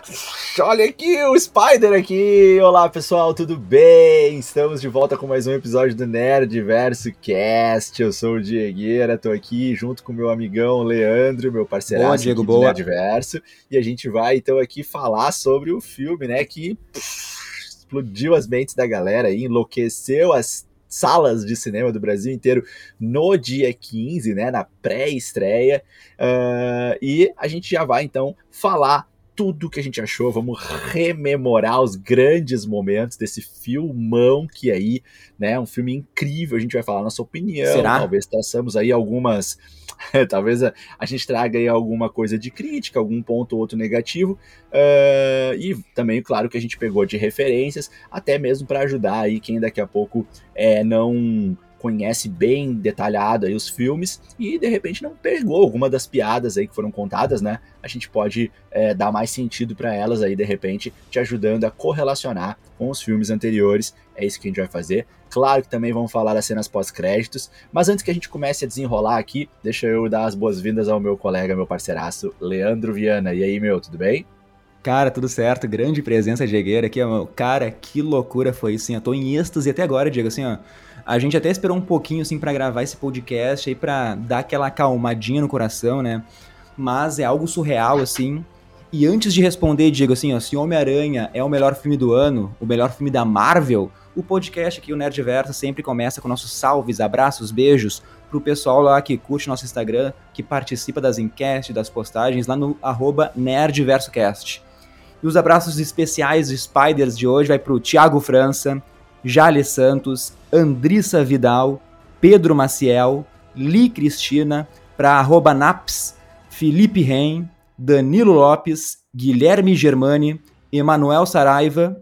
Olha aqui o Spider aqui! Olá pessoal, tudo bem? Estamos de volta com mais um episódio do Nerd Verso Cast. Eu sou o Diegueira, tô aqui junto com meu amigão Leandro, meu parceiro boa, Diego, boa. Nerd Verso, e a gente vai então aqui falar sobre o filme, né, que explodiu as mentes da galera aí, enlouqueceu as salas de cinema do Brasil inteiro no dia 15, né, na pré-estreia. Uh, e a gente já vai então falar tudo que a gente achou, vamos rememorar os grandes momentos desse filmão que aí, né, um filme incrível, a gente vai falar a nossa opinião, Será? talvez traçamos aí algumas, talvez a, a, gente traga aí alguma coisa de crítica, algum ponto ou outro negativo, uh, e também, claro, que a gente pegou de referências, até mesmo para ajudar aí quem daqui a pouco é, não conhece bem detalhado aí os filmes e de repente não pegou alguma das piadas aí que foram contadas, né? A gente pode é, dar mais sentido para elas aí de repente, te ajudando a correlacionar com os filmes anteriores. É isso que a gente vai fazer. Claro que também vamos falar das cenas pós-créditos, mas antes que a gente comece a desenrolar aqui, deixa eu dar as boas-vindas ao meu colega, meu parceiraço, Leandro Viana. E aí, meu, tudo bem? Cara, tudo certo, grande presença Diegueira aqui, ó. Cara, que loucura foi isso, assim, eu tô em êxtase até agora, Diego, assim, ó. A gente até esperou um pouquinho, assim, para gravar esse podcast aí, pra dar aquela acalmadinha no coração, né? Mas é algo surreal, assim. E antes de responder, Diego, assim, ó, se Homem-Aranha é o melhor filme do ano, o melhor filme da Marvel, o podcast aqui, o Nerdverso, sempre começa com nossos salves, abraços, beijos pro pessoal lá que curte nosso Instagram, que participa das enquetes, das postagens lá no arroba NerdversoCast. E os abraços especiais de Spiders de hoje vai pro Thiago França, Jale Santos, Andrissa Vidal, Pedro Maciel, Li Cristina, para arroba Naps, Felipe Ren, Danilo Lopes, Guilherme Germani, Emanuel Saraiva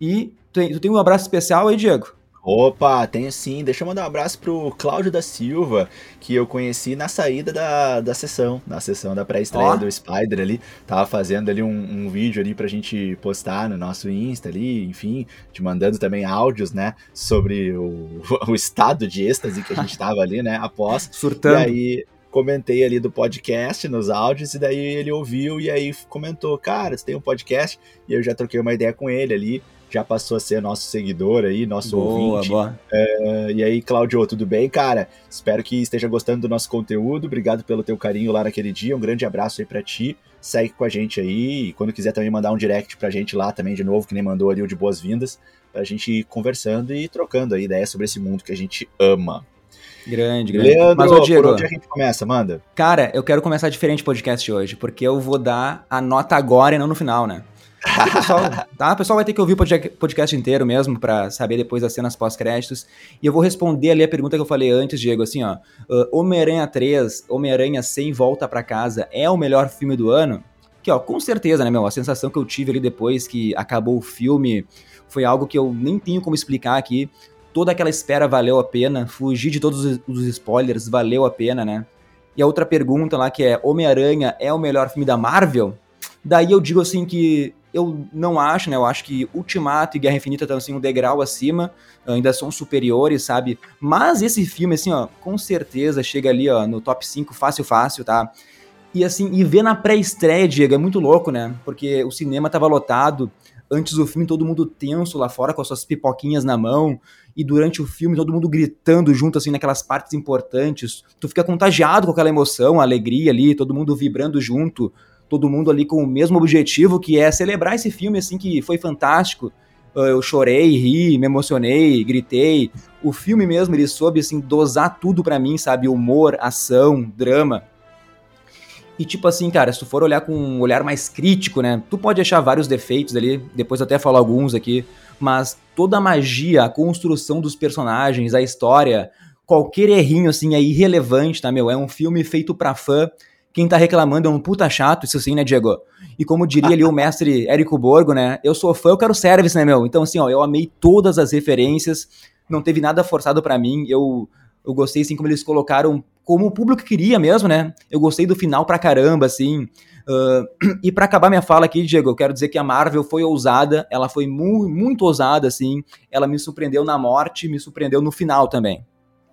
e tu tem, tu tem um abraço especial aí, Diego? Opa, tenho sim. Deixa eu mandar um abraço pro Cláudio da Silva, que eu conheci na saída da, da sessão, na sessão da pré-estreia oh. do Spider ali. Tava fazendo ali um, um, vídeo ali pra gente postar no nosso Insta ali, enfim, te mandando também áudios, né, sobre o, o estado de êxtase que a gente tava ali, né, após. Surtando. E aí comentei ali do podcast nos áudios, e daí ele ouviu e aí comentou, cara, você tem um podcast? E eu já troquei uma ideia com ele ali já passou a ser nosso seguidor aí, nosso boa, ouvinte. Boa. É, e aí, Claudio, tudo bem, cara? Espero que esteja gostando do nosso conteúdo. Obrigado pelo teu carinho lá naquele dia. Um grande abraço aí para ti. Segue com a gente aí. E quando quiser também mandar um direct pra gente lá também, de novo, que nem mandou ali o de boas-vindas, pra gente ir conversando e trocando aí ideias sobre esse mundo que a gente ama. Grande, grande. Leandro, Mas, ô, Diego, por onde a gente começa? Manda. Cara, eu quero começar diferente o podcast hoje, porque eu vou dar a nota agora e não no final, né? O pessoal, tá? o pessoal vai ter que ouvir o podcast inteiro mesmo para saber depois das cenas pós-créditos. E eu vou responder ali a pergunta que eu falei antes, Diego, assim, ó. Uh, Homem-Aranha 3, Homem-Aranha sem volta para casa é o melhor filme do ano? Que, ó, com certeza, né, meu? A sensação que eu tive ali depois que acabou o filme foi algo que eu nem tenho como explicar aqui. Toda aquela espera valeu a pena, fugir de todos os spoilers valeu a pena, né? E a outra pergunta lá que é: Homem-Aranha é o melhor filme da Marvel? Daí eu digo assim que eu não acho, né? Eu acho que Ultimato e Guerra Infinita estão assim um degrau acima, ainda são superiores, sabe? Mas esse filme, assim, ó, com certeza chega ali, ó, no top 5 fácil, fácil, tá? E assim, e ver na pré-estreia, Diego, é muito louco, né? Porque o cinema tava lotado, antes do filme todo mundo tenso lá fora com as suas pipoquinhas na mão, e durante o filme todo mundo gritando junto, assim, naquelas partes importantes. Tu fica contagiado com aquela emoção, a alegria ali, todo mundo vibrando junto todo mundo ali com o mesmo objetivo, que é celebrar esse filme, assim, que foi fantástico. Ah, eu chorei, ri, me emocionei, gritei. O filme mesmo, ele soube, assim, dosar tudo para mim, sabe? Humor, ação, drama. E tipo assim, cara, se tu for olhar com um olhar mais crítico, né? Tu pode achar vários defeitos ali, depois até falo alguns aqui, mas toda a magia, a construção dos personagens, a história, qualquer errinho assim é irrelevante, tá, meu? É um filme feito pra fã quem tá reclamando é um puta chato, isso sim, né, Diego? E como diria ali o mestre Érico Borgo, né? Eu sou fã, eu quero service, né, meu? Então, assim, ó, eu amei todas as referências, não teve nada forçado para mim, eu, eu gostei, assim, como eles colocaram, como o público queria mesmo, né? Eu gostei do final pra caramba, assim. Uh, e para acabar minha fala aqui, Diego, eu quero dizer que a Marvel foi ousada, ela foi mu muito ousada, assim. Ela me surpreendeu na morte, me surpreendeu no final também,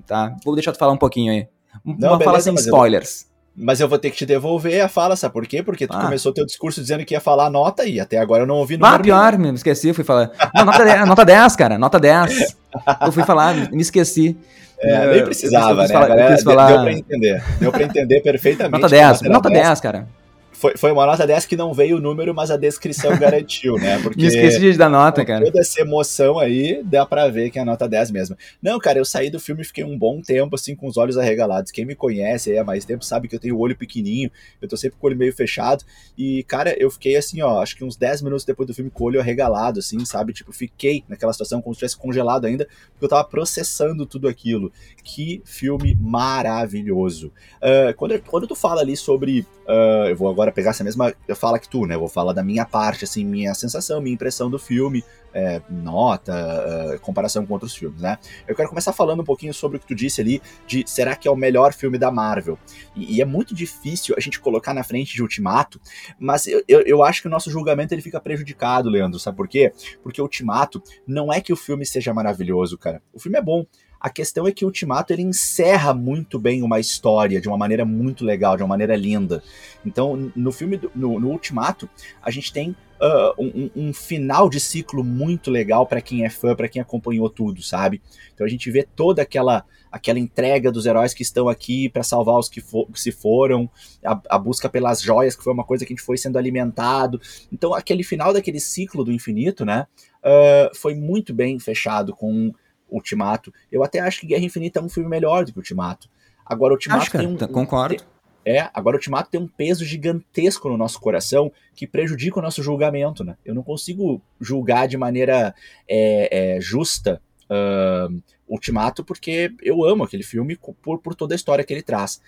tá? Vou deixar tu falar um pouquinho aí. Uma não, fala sem spoilers. Mas eu vou ter que te devolver a fala, sabe por quê? Porque tu ah. começou teu discurso dizendo que ia falar nota e até agora eu não ouvi Ah, pior, me esqueci, fui falar. Não, nota, 10, nota 10, cara, nota 10. Eu fui falar, me esqueci. É, nem precisava, eu, eu né? Falar, Galera, falar... Deu pra entender. Deu pra entender perfeitamente. Nota 10, nota 10, 10, cara foi, foi uma nota dessa que não veio o número, mas a descrição garantiu, né? Porque Me esqueci de dar nota, cara. Toda essa emoção aí, dá pra ver que é a nota 10 mesmo. Não, cara, eu saí do filme e fiquei um bom tempo, assim, com os olhos arregalados. Quem me conhece aí há mais tempo sabe que eu tenho o olho pequenininho, eu tô sempre com o olho meio fechado. E, cara, eu fiquei assim, ó, acho que uns 10 minutos depois do filme com o olho arregalado, assim, sabe? Tipo, fiquei naquela situação como se tivesse congelado ainda, porque eu tava processando tudo aquilo. Que filme maravilhoso. Uh, quando, quando tu fala ali sobre. Uh, eu vou agora pegar essa mesma fala que tu, né? Eu vou falar da minha parte, assim, minha sensação, minha impressão do filme, é, nota, uh, comparação com outros filmes, né? Eu quero começar falando um pouquinho sobre o que tu disse ali, de será que é o melhor filme da Marvel? E, e é muito difícil a gente colocar na frente de Ultimato, mas eu, eu, eu, acho que o nosso julgamento ele fica prejudicado, Leandro, sabe por quê? Porque Ultimato não é que o filme seja maravilhoso, cara. O filme é bom, a questão é que o Ultimato ele encerra muito bem uma história de uma maneira muito legal, de uma maneira linda. Então, no filme, do, no, no, Ultimato, a gente tem uh, um, um, final de ciclo muito legal para quem é fã, para quem acompanhou tudo, sabe? Então a gente vê toda aquela aquela entrega dos heróis que estão aqui para salvar os que, for, que se foram, a, a, busca pelas joias, que foi uma coisa que a gente foi sendo alimentado. Então, aquele final daquele ciclo do infinito, né? Uh, foi muito bem fechado com Ultimato. Eu até acho que Guerra Infinita é um filme melhor do que Ultimato. Agora, Ultimato acho, tem um, concordo. É, agora o Ultimato tem um peso gigantesco no nosso coração que prejudica o nosso julgamento, né? Eu não consigo julgar de maneira é, é, justa uh, Ultimato porque eu amo aquele filme por, por toda a história que ele traz.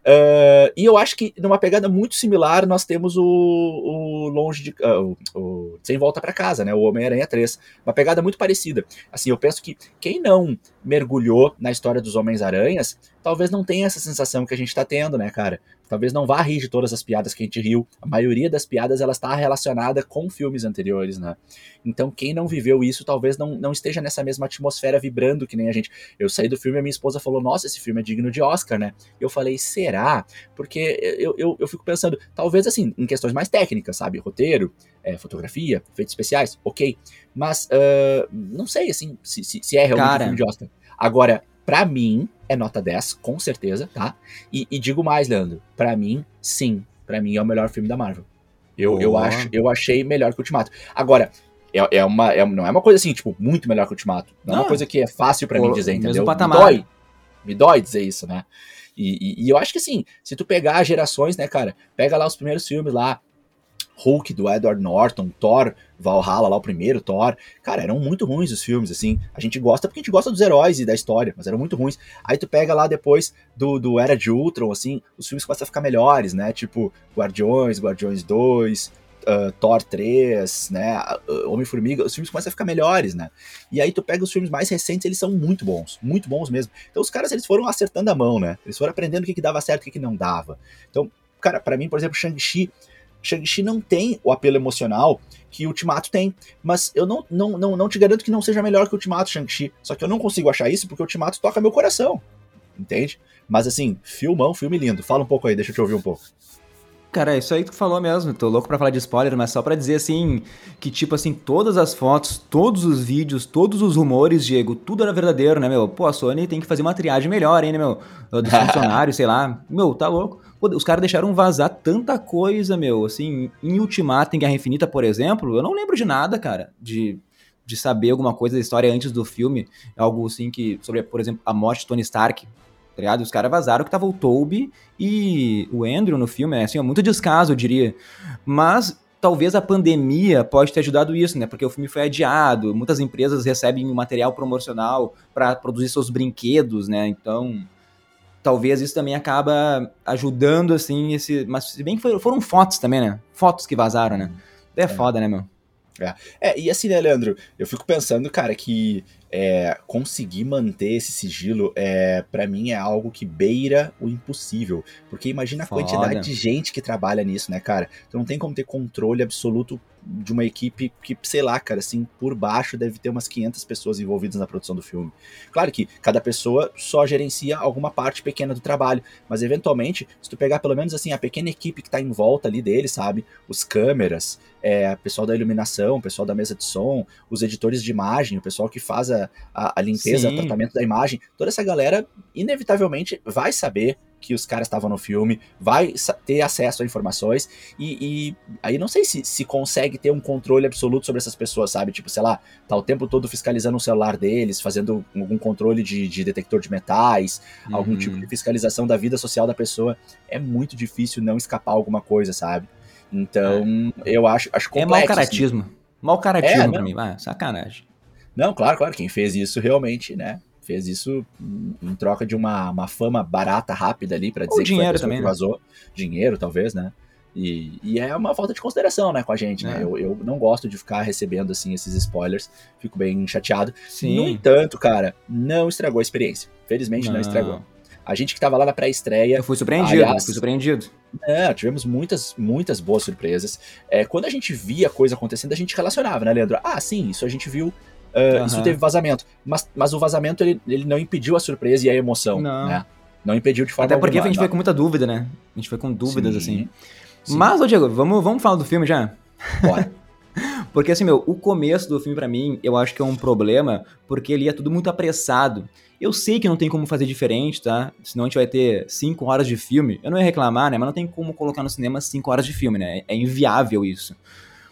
Uh, e eu acho que numa pegada muito similar nós temos o, o Longe de. Uh, o, o, Sem Volta para Casa, né? O Homem-Aranha 3. Uma pegada muito parecida. Assim, eu penso que quem não mergulhou na história dos Homens-Aranhas talvez não tenha essa sensação que a gente tá tendo, né, cara? Talvez não vá rir de todas as piadas que a gente riu. A maioria das piadas ela está relacionada com filmes anteriores, né? Então quem não viveu isso talvez não, não esteja nessa mesma atmosfera vibrando que nem a gente. Eu saí do filme e a minha esposa falou: Nossa, esse filme é digno de Oscar, né? Eu falei: Será? Porque eu, eu, eu fico pensando, talvez assim, em questões mais técnicas, sabe? Roteiro, é, fotografia, efeitos especiais, ok. Mas uh, não sei, assim, se, se, se é realmente Cara. um filme de Oscar. Agora, para mim, é nota 10, com certeza, tá? E, e digo mais, Leandro, para mim, sim, para mim é o melhor filme da Marvel. Eu, eu, acho, eu achei melhor que o Ultimato. Agora, é, é uma, é, não é uma coisa assim, tipo, muito melhor que o Ultimato. Não, não é uma coisa que é fácil para mim dizer, entendeu? Me dói. Me dói dizer isso, né? E, e, e, eu acho que assim, se tu pegar gerações, né, cara, pega lá os primeiros filmes lá, Hulk do Edward Norton, Thor, Valhalla lá, o primeiro Thor. Cara, eram muito ruins os filmes, assim. A gente gosta porque a gente gosta dos heróis e da história, mas eram muito ruins. Aí tu pega lá depois do, do Era de Ultron, assim, os filmes começam a ficar melhores, né? Tipo, Guardiões, Guardiões 2, Uh, Thor 3, né, uh, Homem-Formiga, os filmes começam a ficar melhores, né? E aí tu pega os filmes mais recentes, eles são muito bons, muito bons mesmo. Então os caras, eles foram acertando a mão, né? Eles foram aprendendo o que, que dava certo o que, que não dava. Então, cara, para mim, por exemplo, Shang-Chi, Shang-Chi não tem o apelo emocional que o Ultimato tem, mas eu não, não, não, não te garanto que não seja melhor que o Ultimato Shang-Chi. Só que eu não consigo achar isso porque o Ultimato toca meu coração, entende? Mas assim, filmão, filme lindo. Fala um pouco aí, deixa eu te ouvir um pouco. Cara, é isso aí que tu falou mesmo. Tô louco pra falar de spoiler, mas só pra dizer assim, que tipo assim, todas as fotos, todos os vídeos, todos os rumores, Diego, tudo era verdadeiro, né, meu? Pô, a Sony tem que fazer uma triagem melhor, hein, né, meu? Dos funcionários, sei lá. Meu, tá louco. Pô, os caras deixaram vazar tanta coisa, meu. Assim, em Ultimato, em Guerra Infinita, por exemplo, eu não lembro de nada, cara, de, de saber alguma coisa da história antes do filme. Algo assim que, sobre, por exemplo, a morte de Tony Stark tá ligado? Os caras vazaram que tava o Toby e o Andrew no filme, né? Assim, é muito descaso, eu diria. Mas talvez a pandemia pode ter ajudado isso, né? Porque o filme foi adiado, muitas empresas recebem material promocional para produzir seus brinquedos, né? Então, talvez isso também acaba ajudando, assim, esse... Mas se bem que foram, fotos também, né? Fotos que vazaram, né? É, é. foda, né, meu? É. é, e assim, né, Leandro? Eu fico pensando, cara, que é, conseguir manter esse sigilo, é, para mim, é algo que beira o impossível. Porque imagina a Foda. quantidade de gente que trabalha nisso, né, cara? Tu não tem como ter controle absoluto de uma equipe que, sei lá, cara, assim, por baixo deve ter umas 500 pessoas envolvidas na produção do filme. Claro que cada pessoa só gerencia alguma parte pequena do trabalho, mas eventualmente, se tu pegar pelo menos assim a pequena equipe que tá em volta ali dele, sabe? Os câmeras, é, o pessoal da iluminação, o pessoal da mesa de som, os editores de imagem, o pessoal que faz a, a, a limpeza, Sim. o tratamento da imagem, toda essa galera inevitavelmente vai saber que os caras estavam no filme, vai ter acesso a informações e, e aí não sei se, se consegue ter um controle absoluto sobre essas pessoas, sabe? Tipo, sei lá, tá o tempo todo fiscalizando o celular deles, fazendo algum controle de, de detector de metais, algum Uhum. tipo de fiscalização da vida social da pessoa. É muito difícil não escapar alguma coisa, sabe? Então, eu acho, acho É complexo. mau assim. caratismo. Mau caratismo É, pra mim. Ah, sacanagem. Não, claro, claro. Quem fez isso realmente, né? Fez isso em- troca de uma, uma fama barata, rápida ali, pra dizer que foi a dinheiro também, que né? vazou. Dinheiro, talvez, né? E, e é uma falta de consideração, né, com a gente, né? É. Eu, eu não gosto de ficar recebendo, assim, esses spoilers. Fico bem chateado. No Sim. entanto, cara, não estragou a experiência. Felizmente não, estragou. A gente que tava lá na pré-estreia, Eu fui surpreendido, Aliás- fui surpreendido. é, tivemos muitas, muitas boas surpresas. É, quando a gente via a coisa acontecendo, a gente relacionava, né, Leandro? Ah, sim, isso a gente viu. Ah, Isso teve vazamento. Mas, mas o vazamento, ele, ele não impediu a surpresa e a emoção, Não. né? Não impediu de forma Até porque a alguma. gente foi com muita dúvida, né? A gente foi com dúvidas, Sim, assim. sim. Mas, ô Diego, vamos, vamos falar do filme já? Bora. Porque assim, meu, o começo do filme pra mim, eu acho que é um problema, porque ele é tudo muito apressado. Eu sei que não tem como fazer diferente, tá? Senão a gente vai ter 5 horas de filme. Eu não ia reclamar, né? Mas não tem como colocar no cinema 5 horas de filme, né? É inviável isso.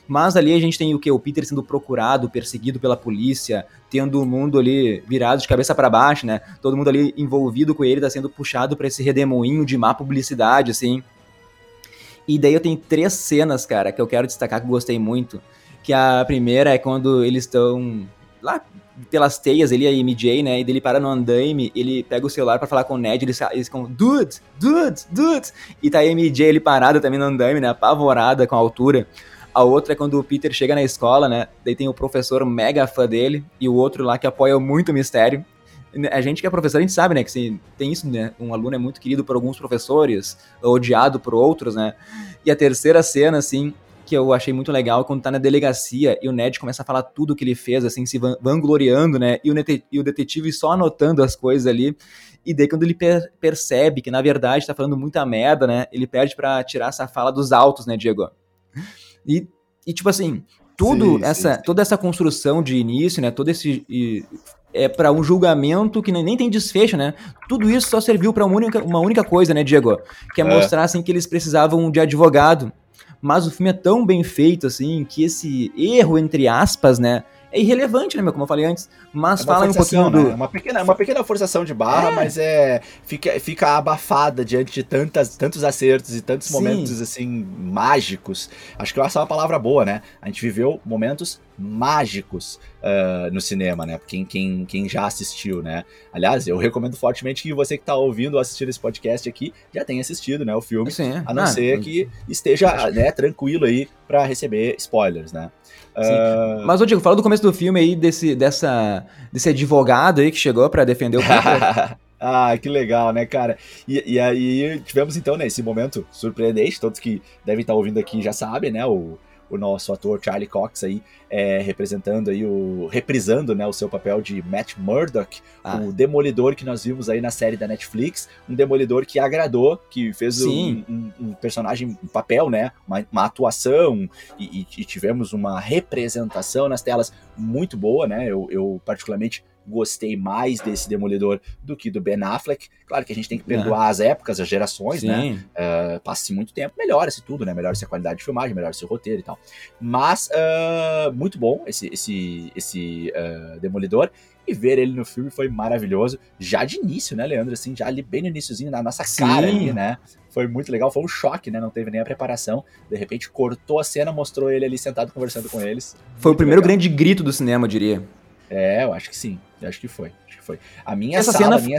Mas ali a gente tem o que? O Peter sendo procurado, perseguido pela polícia, tendo o mundo ali virado de cabeça pra baixo, né? Todo mundo ali envolvido com ele tá sendo puxado pra esse redemoinho de má publicidade, assim. E daí eu tenho três cenas, cara, que eu quero destacar que gostei muito. Que a primeira é quando eles estão lá pelas teias, ele e a MJ, né? E dele para no andaime, ele pega o celular pra falar com o Ned, eles, ficam, dude, dude, dude. E tá a MJ ele parada também no andaime, né? Apavorada com a altura. A outra é quando o Peter chega na escola, né? Daí tem o professor mega fã dele e o outro lá que apoia muito o mistério. A gente que é professor, a gente sabe, né? Que tem isso, né? Um aluno é muito querido por alguns professores, odiado por outros, né? E a terceira cena, assim, que eu achei muito legal, quando tá na delegacia e o Ned começa a falar tudo que ele fez, assim, se van- vangloriando, né? E o, e o detetive só anotando as coisas ali. E daí, quando ele per- percebe que, na verdade, tá falando muita merda, né? Ele pede pra tirar essa fala dos altos, né, Diego? E, e tipo assim, tudo Sim, essa, sim, sim. toda essa construção de início, né? Todo esse. e- é para um julgamento que nem, tem desfecho, né? Tudo isso só serviu pra uma única, uma única coisa, né, Diego? Que é É. mostrar assim que eles precisavam de advogado. Mas o filme é tão bem feito assim que esse erro entre aspas, né, é irrelevante, né, meu, como eu falei antes. Mas É fala um pouquinho do né? uma pequena, uma pequena forçação de barra, É. mas é fica, fica abafada diante de tantas, tantos acertos e tantos Sim. momentos assim mágicos. Acho que essa é uma palavra boa, né? A gente viveu momentos mágicos ah, no cinema, né? Quem, quem, quem já assistiu, né? Aliás, eu recomendo fortemente que você que está ouvindo ou assistindo esse podcast aqui já tenha assistido, né? O filme. Sim, A não ah, ser que esteja né, tranquilo aí para receber spoilers, né? Ah, Mas, ô Diego, fala do começo do filme aí, desse, dessa, desse advogado aí que chegou pra defender o Peter. ah, que legal, né, cara? E, e aí tivemos então nesse momento surpreendente, todos que devem estar ouvindo aqui já sabem, né? O, o nosso ator Charlie Cox aí é, representando aí o reprisando, né, o seu papel de Matt Murdock, Ah. o demolidor que nós vimos aí na série da Netflix, um demolidor que agradou, que fez um, um- um personagem, um papel, né, uma, uma atuação e, e- e tivemos uma representação nas telas muito boa, né? Eu, eu particularmente gostei mais desse demolidor do que do Ben Affleck. Claro que a gente tem que perdoar as épocas, as gerações, né? Sim. Uh, passa-se muito tempo, melhora-se tudo, né? Melhora-se a qualidade de filmagem, melhora-se o roteiro e tal. Mas, uh, muito bom esse, esse, esse uh, Demolidor. E ver ele no filme foi maravilhoso. Já de início, né, Leandro? Assim, já ali bem no iníciozinho, na nossa Sim. cara ali, né? Foi muito legal, foi um choque, né? Não teve nem a preparação. De repente cortou a cena, mostrou ele ali sentado conversando com eles. Foi o Muito primeiro legal. grande grito do cinema, eu diria. É, eu acho que sim. Eu acho que foi. Acho que foi. A minha Essa sala, cena- a minha,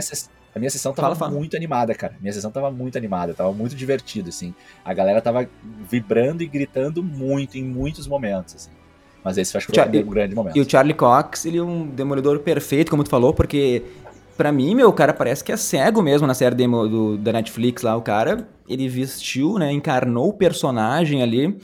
a minha sessão tava Fala, fala. muito animada, cara. Minha sessão tava muito animada, tava muito divertido, assim. A galera tava vibrando e gritando muito em muitos momentos, assim. Mas esse acho que foi um grande momento. E o Charlie Cox, ele é um demolidor perfeito, como tu falou, porque Pra mim, meu, o cara parece que é cego mesmo na série demo do, da Netflix lá. O cara, ele vestiu, né? Encarnou o personagem ali.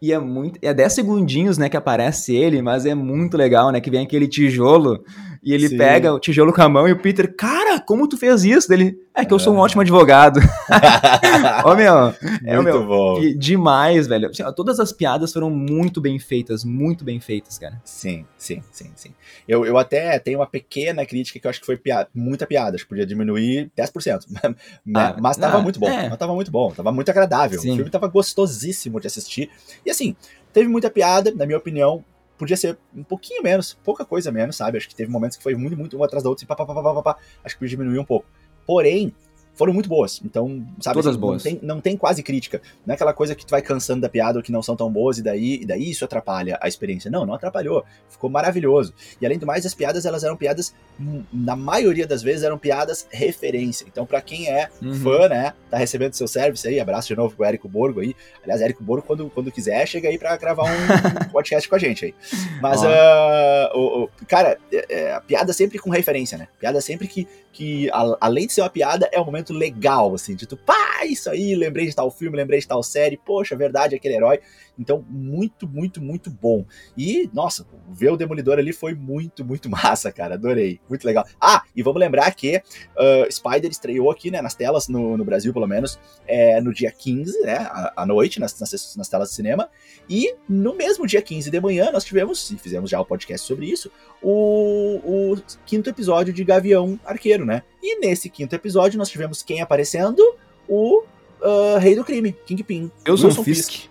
E é muito. É 10 segundinhos, né, que aparece ele, mas é muito legal, né? Que vem aquele tijolo e ele Sim. pega o tijolo com a mão e o Peter, cara, como tu fez isso? Ele, é que eu sou um é. ótimo advogado. Ô, meu, é muito meu, bom. demais, velho. Assim, ó, todas as piadas foram muito bem feitas, muito bem feitas, cara. Sim, sim, sim, sim. Eu, eu até tenho uma pequena crítica que eu acho que foi piada, muita piada, acho que podia diminuir 10%. Né? Ah, mas tava ah, muito bom, é. mas tava muito bom, tava muito agradável. Sim. O filme tava gostosíssimo de assistir. E assim, teve muita piada, na minha opinião, podia ser um pouquinho menos, pouca coisa menos, sabe? Acho que teve momentos que foi muito, muito um atrás da outra, assim, pá, pá, pá, pá, pá, acho que podia diminuir um pouco. Porém, foram muito boas. Então, sabe, Todas assim, boas. Não, tem, não tem quase crítica. Não é aquela coisa que tu vai cansando da piada ou que não são tão boas e daí, e daí isso atrapalha a experiência. Não, não atrapalhou. Ficou maravilhoso. E além do mais, as piadas, elas eram piadas, hum, na maioria das vezes, eram piadas referência. Então, para quem é uhum. fã, né, tá recebendo seu service aí, abraço de novo pro Érico Borgo aí. Aliás, Érico Borgo, quando, quando quiser, chega aí pra gravar um podcast com a gente aí. Mas, uh, o, o, cara, é, é, a piada sempre com referência, né? Piada sempre que, que a, além de ser uma piada, é um momento legal, assim, de tu, pá, isso aí, lembrei de tal filme, lembrei de tal série, poxa, verdade, aquele herói. Então, muito, muito, muito bom. E, nossa, ver o Demolidor ali foi muito, muito massa, cara. Adorei. Muito legal. Ah, e vamos lembrar que uh, Spider estreou aqui, né, nas telas, no, no Brasil, pelo menos, é, no dia 15, né, à, à noite, nas, nas, nas, telas de cinema. E no mesmo dia 15 de manhã, nós tivemos, e fizemos já o podcast sobre isso, o, o quinto episódio de Gavião Arqueiro, né? E nesse quinto episódio, nós tivemos quem aparecendo? O uh, Rei do Crime, Kingpin. Eu sou Fisk. Fisk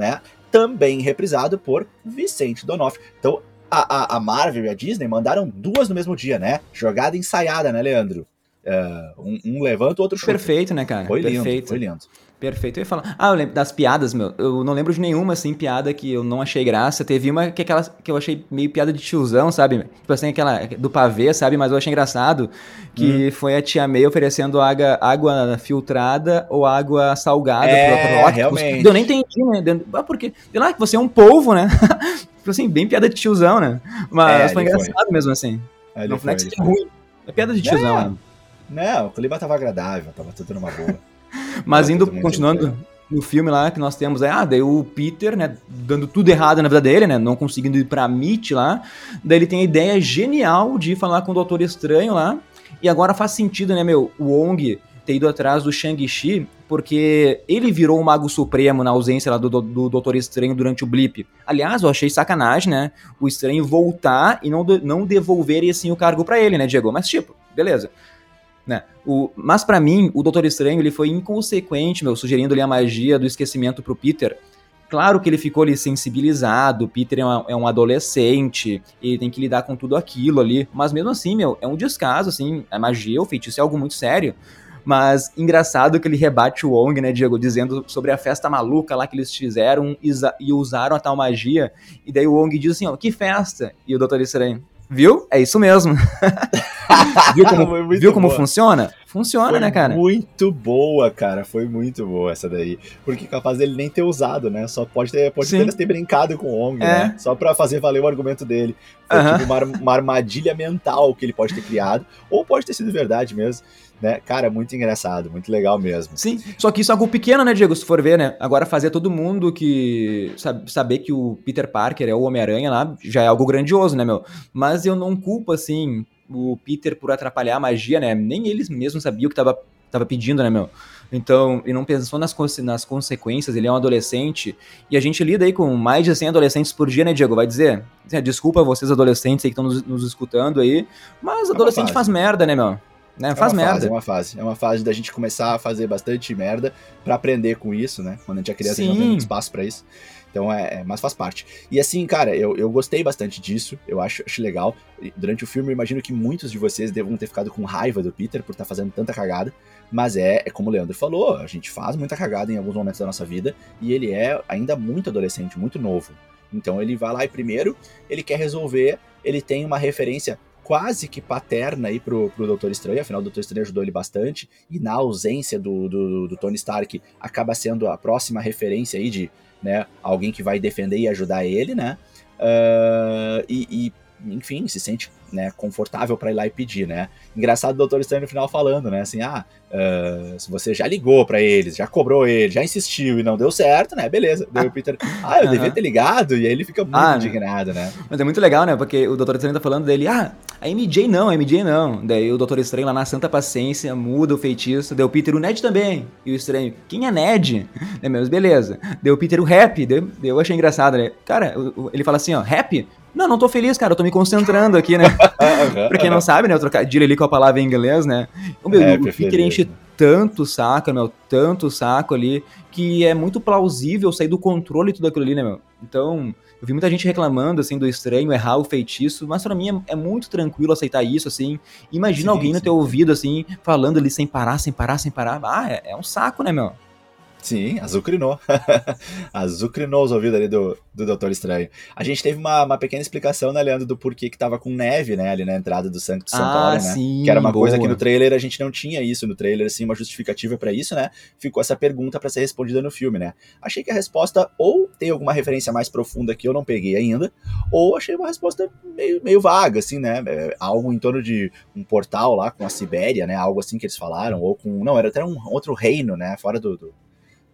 né? Também reprisado por Vicente Donofrio. Então, a, a, a, Marvel e a Disney mandaram duas no mesmo dia, né? Jogada ensaiada, né, Leandro? Uh, um, um, levanta, o outro chuta. Perfeito, né, cara? Foi Perfeito. lindo, foi lindo. Perfeito. Eu ia falar. Ah, eu lembro das piadas, meu. Eu não lembro de nenhuma, assim, piada que eu não achei graça. Teve uma que, é aquela, que eu achei meio piada de tiozão, sabe? Tipo assim, aquela do pavê, sabe? Mas eu achei engraçado. Que hum. foi a tia May oferecendo água, água filtrada ou água salgada é, pro realmente. Eu nem entendi, né? Ah, porque, sei lá, que você é um polvo, né? tipo assim, bem piada de tiozão, né? Mas é, foi engraçado foi. mesmo, assim. É, não foi que seja ruim. É piada de tiozão, né? Não, o clima tava agradável, tava tudo numa boa. Mas indo, continuando no filme lá que nós temos, é, ah, daí o Peter, né, dando tudo errado na vida dele, né, não conseguindo ir pra MIT lá, daí ele tem a ideia genial de falar com o Doutor Estranho lá, e agora faz sentido, né, meu, o Wong ter ido atrás do Shang-Chi, porque ele virou o Mago Supremo na ausência lá do, do, do, Doutor Estranho durante o blip. Aliás, eu achei sacanagem, né? O Estranho voltar e não, não devolver assim o cargo para ele, né, Diego? Mas tipo, beleza. Né? O, mas para mim, o Doutor Estranho ele foi inconsequente, meu, sugerindo ali a magia do esquecimento pro Peter. Claro que ele ficou ali sensibilizado, o Peter é, uma, é, um adolescente, ele tem que lidar com tudo aquilo ali, mas mesmo assim, meu, é um descaso, assim, a magia, o feitiço é algo muito sério. Mas engraçado que ele rebate o Wong, né, Diego, dizendo sobre a festa maluca lá que eles fizeram e usaram a tal magia. E daí o Wong diz assim, ó, que festa? E o Doutor Estranho, viu? É isso mesmo. viu como, viu como funciona? Funciona, foi né, cara? Muito boa, cara. Foi muito boa essa daí. Porque capaz dele nem ter usado, né? Só pode ter, pode ter, ter brincado com o Ong, é. né? Só pra fazer valer o argumento dele. Foi uh -huh. tipo uma, uma armadilha mental que ele pode ter criado. Ou pode ter sido verdade mesmo. Né? Cara, muito engraçado, muito legal mesmo. Sim, só que isso é algo pequeno, né, Diego? Se for ver, né? Agora fazer todo mundo que. Sabe, saber que o Peter Parker é o Homem-Aranha lá já é algo grandioso, né, meu? Mas eu não culpo, assim, o Peter por atrapalhar a magia, né? Nem eles mesmos sabiam o que tava, tava pedindo, né, meu? Então, ele não pensou nas, nas consequências, ele é um adolescente, e a gente lida aí com mais de 100 adolescentes por dia, né, Diego? Vai dizer? É, desculpa vocês adolescentes aí que estão nos, nos, escutando aí, mas é adolescente faz merda, né, meu? Né? Faz é merda. Fase, é uma fase. É uma fase da gente começar a fazer bastante merda para aprender com isso, né? Quando a gente é criança, Sim. a gente não tem muito espaço para isso. Então é, é, mas faz parte. E assim, cara, eu, eu gostei bastante disso, eu acho, acho legal. Durante o filme, eu imagino que muitos de vocês devam ter ficado com raiva do Peter por estar tá fazendo tanta cagada. Mas é, é como o Leandro falou, a gente faz muita cagada em alguns momentos da nossa vida e ele é ainda muito adolescente, muito novo. Então ele vai lá e primeiro ele quer resolver, ele tem uma referência quase que paterna aí pro, pro Doutor Estranho, afinal o Doutor Estranho ajudou ele bastante, e na ausência do, do, do Tony Stark acaba sendo a próxima referência aí de né, alguém que vai defender e ajudar ele, né? uh, e, e, enfim, se sente né, confortável para ir lá e pedir, né? Engraçado o Doutor Estranho no final falando, né? Assim, ah, uh, se você já ligou para eles, já cobrou ele, já insistiu e não deu certo, né? Beleza. Daí o Peter, ah, eu devia ter ligado, e aí ele fica muito ah, indignado, né? Mas é muito legal, né? Porque o Doutor Estranho tá falando dele, ah, a MJ não, a MJ não. Daí o Doutor Estranho lá na Santa Paciência muda o feitiço, deu o Peter, o Ned também. E o Estranho, quem é Ned? É mesmo, beleza. Deu o Peter o rap, deu, eu achei engraçado, né? Cara, ele fala assim, ó, rap? Não, não tô feliz, cara, eu tô me concentrando aqui, né? pra quem não sabe, né, eu trocadilho ali com a palavra em inglês, né? O, meu, é, o Peter enche tanto saco, meu, tanto saco ali, que é muito plausível sair do controle tudo aquilo ali, né, meu? Então, eu vi muita gente reclamando, assim, do estranho errar o feitiço, mas para mim é, é, muito tranquilo aceitar isso, assim. Imagina sim, alguém sim, no teu sim. ouvido, assim, falando ali sem parar, sem parar, sem parar. Ah, é, é um saco, né, meu? Sim, azucrinou. azucrinou os ouvidos ali do, do Doutor Estranho. A gente teve uma, uma pequena explicação, né, Leandro, do porquê que tava com neve, né, ali na entrada do Sancto Santuário, ah, né? Sim, que era uma boa. coisa que no trailer a gente não tinha isso. No trailer, assim, uma justificativa para isso, né? Ficou essa pergunta para ser respondida no filme, né? Achei que a resposta ou tem alguma referência mais profunda que eu não peguei ainda, ou achei uma resposta meio, meio vaga, assim, né? É, algo em torno de um portal lá com a Sibéria, né? Algo assim que eles falaram, ou com. Não, era até um outro reino, né? Fora do, do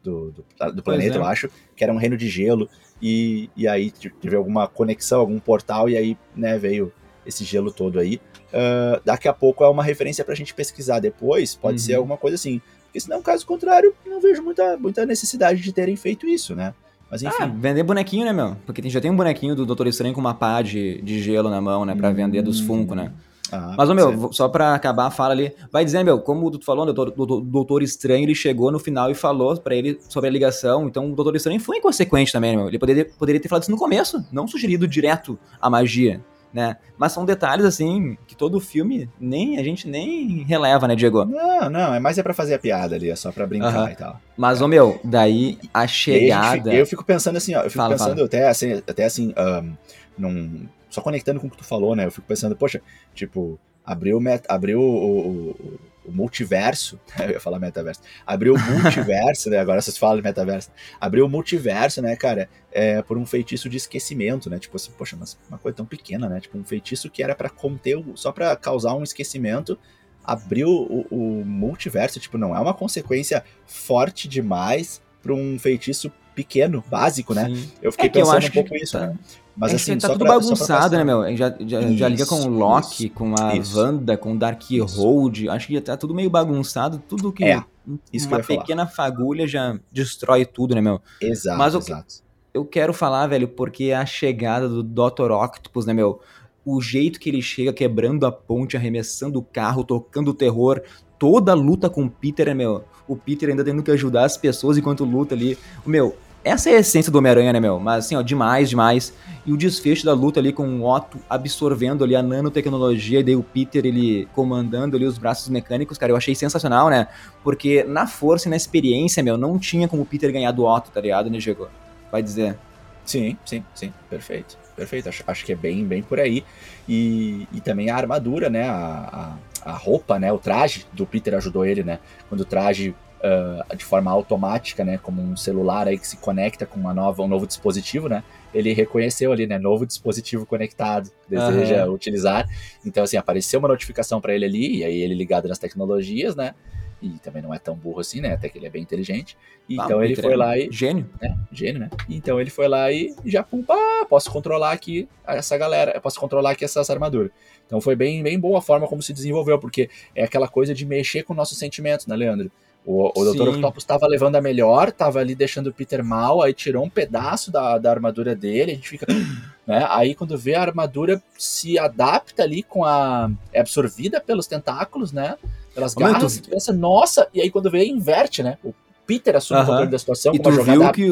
do, do, do planeta, é. eu acho, que era um reino de gelo, e, e aí teve alguma conexão, algum portal, e aí né, veio esse gelo todo aí. Uh, daqui a pouco é uma referência pra gente pesquisar depois, pode uhum. ser alguma coisa assim. Porque senão, caso contrário, não vejo muita, muita necessidade de terem feito isso, né? Mas enfim. Ah, vender bonequinho, né, meu? Porque já tem um bonequinho do Doutor Estranho com uma pá de, de gelo na mão, né? Pra hum. vender dos Funko, né? Ah, Mas, meu, só pra acabar a fala ali, vai dizendo, meu, como tu falou, o doutor, doutor, doutor Estranho, ele chegou no final e falou para ele sobre a ligação, então o Doutor Estranho foi inconsequente também, né, meu. Ele poderia, poderia ter falado isso no começo, não sugerido direto a magia, né? Mas são detalhes, assim, que todo filme nem a gente nem releva, né, Diego? Não, não, é mais é pra fazer a piada ali, é só pra brincar uhum. e tal. Mas, é. ô, meu, daí a chegada... Eu fico pensando assim, ó, eu fico fala, pensando fala. até assim, até assim um, num só conectando com o que tu falou, né? Eu fico pensando, poxa, tipo, abriu, met, abriu o, o, o, multiverso, eu ia falar metaverso, abriu o multiverso, né? Agora vocês falam de metaverso, abriu o multiverso, né, cara, é, por um feitiço de esquecimento, né? Tipo assim, poxa, mas uma coisa tão pequena, né? Tipo, um feitiço que era para conter, só para causar um esquecimento, abriu o, o multiverso, tipo, não é uma consequência forte demais para um feitiço pequeno, básico, né? Sim. Eu fiquei é pensando um pouco isso, tá. né? Mas é assim, tá tudo pra, bagunçado, né, meu? Já, já, já liga com o Loki, isso, com a isso. Wanda, com o Darkhold. Acho que já tá tudo meio bagunçado. Tudo que. É, isso uma que pequena falar. fagulha já destrói tudo, né, meu? Exato. Mas eu, exato. eu quero falar, velho, porque a chegada do Dr. Octopus, né, meu? O jeito que ele chega quebrando a ponte, arremessando o carro, tocando o terror, toda a luta com o Peter, né, meu? O Peter ainda tendo que ajudar as pessoas enquanto luta ali. Meu, essa é a essência do Homem-Aranha, né, meu? Mas assim, ó, demais, demais. E o desfecho da luta ali com o Otto absorvendo ali a nanotecnologia e daí o Peter ele comandando ali os braços mecânicos, cara, eu achei sensacional, né? Porque na força e na experiência, meu, não tinha como o Peter ganhar do Otto, tá ligado, né, Diego? Vai dizer. Sim, sim, sim, perfeito, perfeito. Acho, acho que é bem, bem por aí. E, e também a armadura, né? A, a, a roupa, né? O traje do Peter ajudou ele, né? Quando o traje uh, de forma automática, né, como um celular aí que se conecta com uma nova, um novo dispositivo, né, ele reconheceu ali, né, novo dispositivo conectado, deseja uhum. utilizar. Então, assim, apareceu uma notificação para ele ali, e aí ele ligado nas tecnologias, né, e também não é tão burro assim, né, até que ele é bem inteligente. Então ah, ele foi lá e... Gênio. Né, gênio, né. Então ele foi lá e já, pum, pá, posso controlar aqui essa galera, posso controlar aqui essas armaduras. Então foi bem, bem boa a forma como se desenvolveu, porque é aquela coisa de mexer com nossos sentimentos, né, Leandro? O, o Dr. Octopus estava levando a melhor, estava ali deixando o Peter mal, aí tirou um pedaço da, da armadura dele, a gente fica. Né? Aí quando vê a armadura se adapta ali com a. é absorvida pelos tentáculos, né? Pelas garras, tu pensa, nossa, e aí quando vê, inverte, né? O Peter assume uh -huh. o controle da situação e tu. Viu que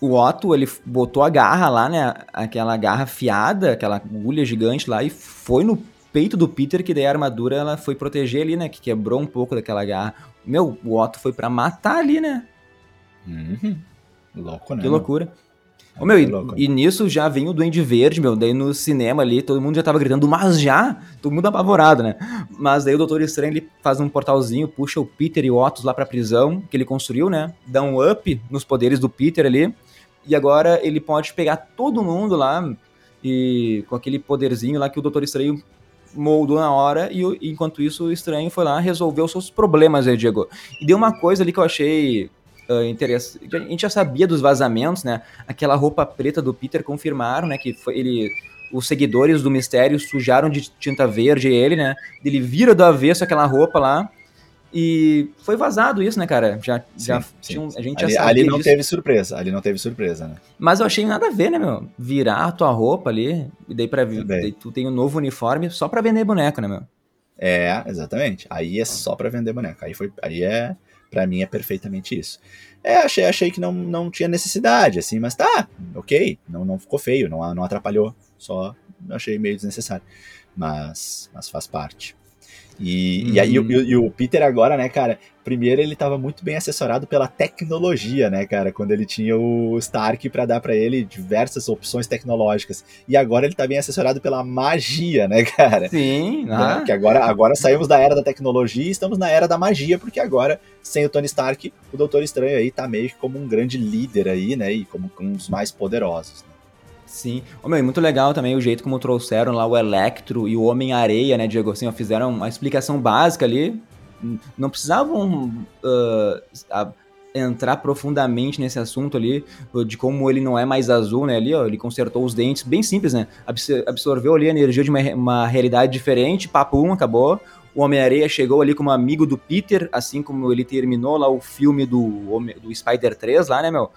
o Otto, ele botou a garra lá, né? Aquela garra fiada, aquela agulha gigante lá, e foi no peito do Peter, que daí a armadura ela foi proteger ali, né? Que quebrou um pouco daquela garra. Meu, o Otto foi para matar ali, né? Uhum. Louco, né? Que loucura. Ô, meu, e, e, nisso já vem o Duende Verde, meu. Daí no cinema ali, todo mundo já tava gritando, mas já? Todo mundo apavorado, né? Mas daí o Doutor Estranho, ele faz um portalzinho, puxa o Peter e o Otto lá pra prisão, que ele construiu, né? Dá um up nos poderes do Peter ali. E agora ele pode pegar todo mundo lá e com aquele poderzinho lá que o Doutor Estranho moldou na hora e enquanto isso o Estranho foi lá resolver os seus problemas, aí, Diego. E deu uma coisa ali que eu achei uh, interessante. A gente já sabia dos vazamentos, né? Aquela roupa preta do Peter confirmaram, né? Que foi ele. Os seguidores do mistério sujaram de tinta verde ele, né? Ele vira do avesso aquela roupa lá. E foi vazado isso, né, cara? Já, sim, já sim, tinha, a gente ali, já Ali não disso. teve surpresa, ali não teve surpresa, né? Mas eu achei nada a ver, né, meu? Virar a tua roupa ali, e daí pra daí tu tem um novo uniforme só pra vender boneco, né, meu? É, exatamente. Aí é só pra vender boneco. Aí foi, aí é, pra mim é perfeitamente isso. É, achei, achei que não, não tinha necessidade, assim, mas tá, ok, não, não ficou feio, não, não atrapalhou, só achei meio desnecessário. Mas, mas faz parte. E, uhum. e aí o, e o Peter agora, né, cara, primeiro ele estava muito bem assessorado pela tecnologia, né, cara, quando ele tinha o Stark para dar para ele diversas opções tecnológicas. E agora ele tá bem assessorado pela magia, né, cara? Sim, né? ah. Que agora, agora saímos da era da tecnologia e estamos na era da magia, porque agora, sem o Tony Stark, o Doutor Estranho aí tá meio que como um grande líder aí, né, e como um dos mais poderosos. Né? Sim. Oh, meu, muito legal também o jeito como trouxeram lá o Electro e o Homem-Areia, né, Diego? Assim, ó, fizeram uma explicação básica ali. Não precisavam uh, a, entrar profundamente nesse assunto ali, de como ele não é mais azul, né? Ali, ó, ele consertou os dentes, bem simples, né? Absorveu ali a energia de uma, uma realidade diferente, papum, acabou. O Homem-Areia chegou ali como amigo do Peter, assim como ele terminou lá o filme do, do Spider 3 lá, né, meu?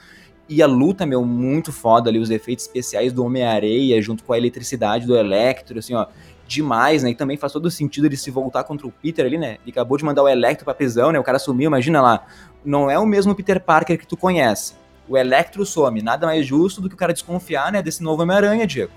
E a luta, meu, muito foda ali, os efeitos especiais do Homem-Areia, junto com a eletricidade do Electro, assim, ó, demais, né? E também faz todo sentido ele se voltar contra o Peter ali, né? Ele acabou de mandar o Electro pra prisão, né? O cara sumiu, imagina lá. Não é o mesmo Peter Parker que tu conhece. O Electro some. Nada mais justo do que o cara desconfiar, né, desse novo Homem-Aranha, Diego.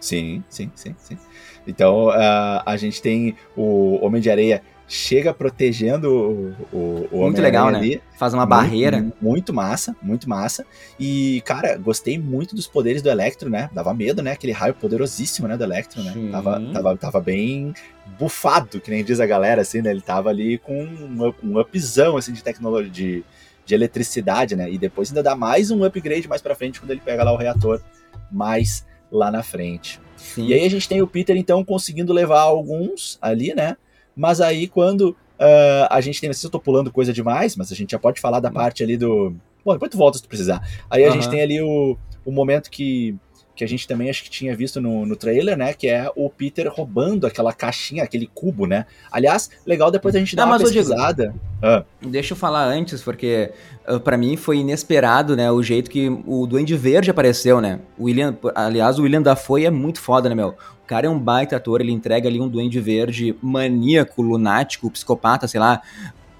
Sim, sim, sim, sim. Então, uh, a gente tem o Homem de Areia chega protegendo o, o, o Muito legal, né? ali. Faz uma muito, barreira. Muito massa, muito massa. E, cara, gostei muito dos poderes do Electro, né? Dava medo, né? Aquele raio poderosíssimo, né, do Electro, né? Tava, tava, tava bem bufado, que nem diz a galera, assim, né? Ele tava ali com um, um upzão, assim, de tecnologia, de, de eletricidade, né? E depois ainda dá mais um upgrade mais pra frente quando ele pega lá o reator mais lá na frente. Sim. E aí a gente tem o Peter, então, conseguindo levar alguns ali, né? Mas aí quando uh, a gente tem, não sei se eu tô pulando coisa demais, mas a gente já pode falar da parte ali do. Bom, depois tu volta se tu precisar. Aí a uhum. gente tem ali o, o momento que que a gente também acho que tinha visto no, no trailer, né? Que é o Peter roubando aquela caixinha, aquele cubo, né? Aliás, legal depois a gente dar uma pesquisada. Digo, ah. Deixa eu falar antes, porque ah, para mim foi inesperado, né? O jeito que o Duende Verde apareceu, né? O William, aliás, o William Dafoe é muito foda, né, meu? O cara é um baita ator, ele entrega ali um Duende Verde maníaco, lunático, psicopata, sei lá,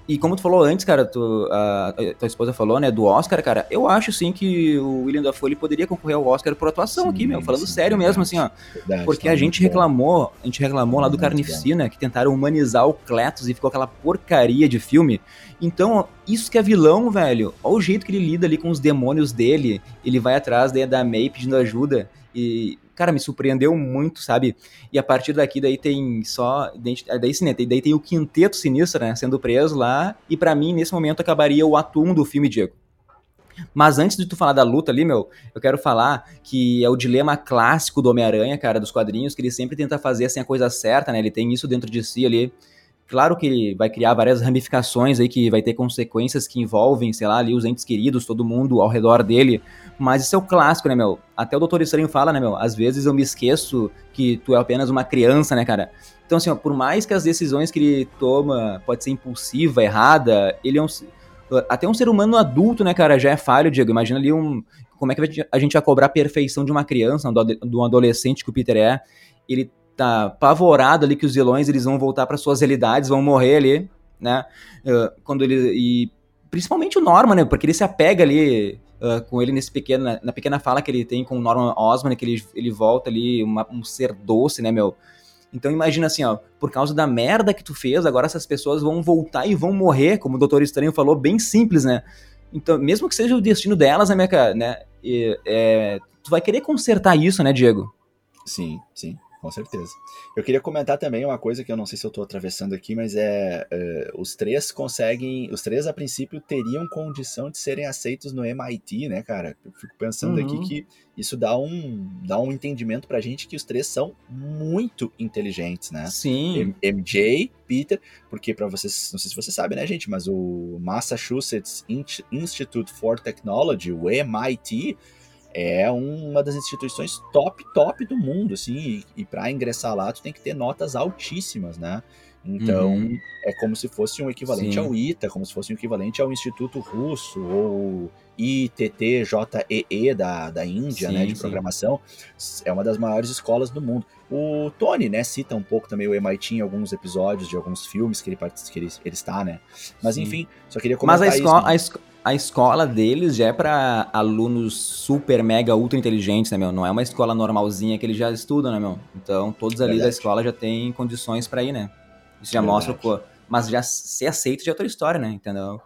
e como tu falou antes, cara, tu, a, a, tua esposa falou, né, do Oscar, cara, eu acho sim que o William Dafoe poderia concorrer ao Oscar por atuação sim, aqui, meu, falando sim, sério verdade, mesmo, assim, ó. Verdade, porque tá a gente reclamou, a gente reclamou lá do Carnificina, que tentaram humanizar o Cletus e ficou aquela porcaria de filme. Então, isso que é vilão, velho. Olha o jeito que ele lida ali com os demônios dele. Ele vai atrás daí da May pedindo ajuda. E, cara, me surpreendeu muito, sabe? E a partir daqui, daí tem só. Daí sim, né? Daí tem o quinteto sinistro, né? Sendo preso lá. E para mim, nesse momento, acabaria o atum do filme, Diego. Mas antes de tu falar da luta ali, meu, eu quero falar que é o dilema clássico do Homem-Aranha, cara, dos quadrinhos, que ele sempre tenta fazer assim a coisa certa, né? Ele tem isso dentro de si ali. Claro que ele vai criar várias ramificações aí que vai ter consequências que envolvem, sei lá, ali os entes queridos, todo mundo ao redor dele. Mas isso é o clássico, né, meu? Até o Doutor Estranho fala, né, meu? Às vezes eu me esqueço que tu é apenas uma criança, né, cara? Então, assim, ó, por mais que as decisões que ele toma pode ser impulsiva, errada, ele é um. Até um ser humano adulto, né, cara, já é falho, Diego. Imagina ali um. Como é que a gente vai cobrar a perfeição de uma criança, de um adolescente que o Peter é? Ele tá apavorado ali que os vilões eles vão voltar para suas realidades, vão morrer ali, né? Uh, quando ele e principalmente o Norman, né? Porque ele se apega ali uh, com ele nesse pequeno na pequena fala que ele tem com o Norman Osborn, que ele, ele volta ali uma, um ser doce, né, meu? Então imagina assim, ó, por causa da merda que tu fez, agora essas pessoas vão voltar e vão morrer, como o Doutor Estranho falou, bem simples, né? Então, mesmo que seja o destino delas, né, minha né? E, é, tu vai querer consertar isso, né, Diego? Sim, sim Com certeza. Eu queria comentar também uma coisa que eu não sei se eu estou atravessando aqui, mas é, é, os três conseguem, os três a princípio teriam condição de serem aceitos no MIT, né, cara? Eu fico pensando uhum. aqui que isso dá um, dá um entendimento pra gente que os três são muito inteligentes, né? Sim. MJ, Peter, porque para vocês, não sei se você sabe, né, gente, mas o Massachusetts Institute for Technology, o MIT, é uma das instituições top, top do mundo, assim, e, e para ingressar lá tu tem que ter notas altíssimas, né? Então, uhum. é como se fosse um equivalente Sim. ao ITA, como se fosse um equivalente ao Instituto Russo, ou ITTJEE da, da Índia, sim, né, de sim. programação. É uma das maiores escolas do mundo. O Tony, né, cita um pouco também o MIT em alguns episódios de alguns filmes que ele, que ele, ele está, né. Mas, sim. enfim, só queria comentar Mas a escola, isso. Né? A, a escola deles já é para alunos super, mega, ultra inteligentes, né, meu? Não é uma escola normalzinha que eles já estudam, né, meu? Então, todos ali Verdade. da escola já têm condições para ir, né? Isso já Verdade. mostra, pô, mas já ser aceito de outra história, né? Entendeu?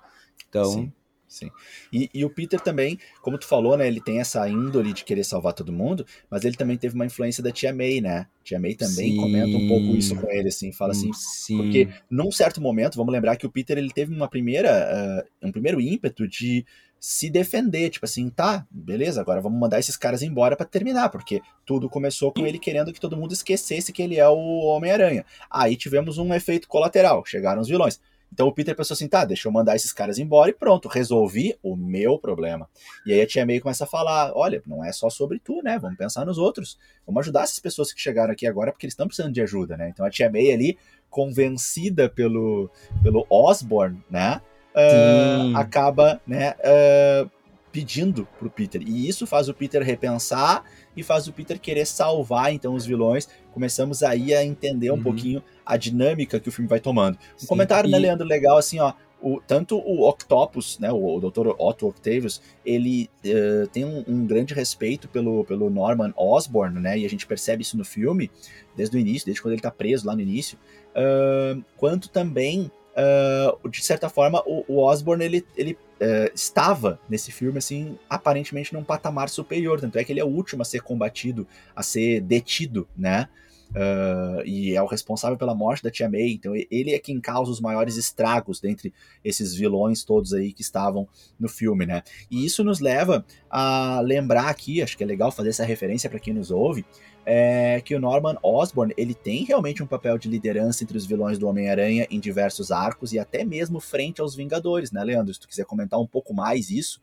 Então. Sim, sim. E, e, o Peter também, como tu falou, né? Ele tem essa índole de querer salvar todo mundo, mas ele também teve uma influência da tia May, né? Tia May também sim. comenta um pouco isso com ele, assim, fala assim, sim. porque num certo momento, vamos lembrar que o Peter ele teve uma primeira, uh, um primeiro ímpeto de se defender, tipo assim, tá, beleza, agora vamos mandar esses caras embora para terminar, porque tudo começou com ele querendo que todo mundo esquecesse que ele é o Homem-Aranha. Aí tivemos um efeito colateral, chegaram os vilões. Então o Peter pensou assim, tá, deixa eu mandar esses caras embora e pronto, resolvi o meu problema. E aí a tia May começa a falar, olha, não é só sobre tu, né, vamos pensar nos outros, vamos ajudar essas pessoas que chegaram aqui agora porque eles estão precisando de ajuda, né. Então a tia May ali, convencida pelo, pelo Osborne, né, uh, acaba, né, uh, pedindo pro Peter. E isso faz o Peter repensar e faz o Peter querer salvar então os vilões. Começamos aí a entender um uhum. pouquinho a dinâmica que o filme vai tomando. Um Sim, comentário, né, e... né, Leandro, legal assim, ó. O, tanto o Octopus, né, o, o Dr. Otto Octavius, ele uh, tem um, um, grande respeito pelo, pelo Norman Osborn, né, e a gente percebe isso no filme, desde o início, desde quando ele tá preso lá no início, uh, quanto também uh, de certa forma, o, o Osborn ele, ele uh, estava nesse filme, assim, aparentemente num patamar superior. Tanto é que ele é o último a ser combatido, a ser detido, né? Uh, e é o responsável pela morte da Tia May, então ele é quem causa os maiores estragos dentre esses vilões todos aí que estavam no filme, né? E isso nos leva a lembrar aqui, acho que é legal fazer essa referência para quem nos ouve, é que o Norman Osborn ele tem realmente um papel de liderança entre os vilões do Homem-Aranha em diversos arcos e até mesmo frente aos Vingadores, né, Leandro? Se tu quiser comentar um pouco mais isso,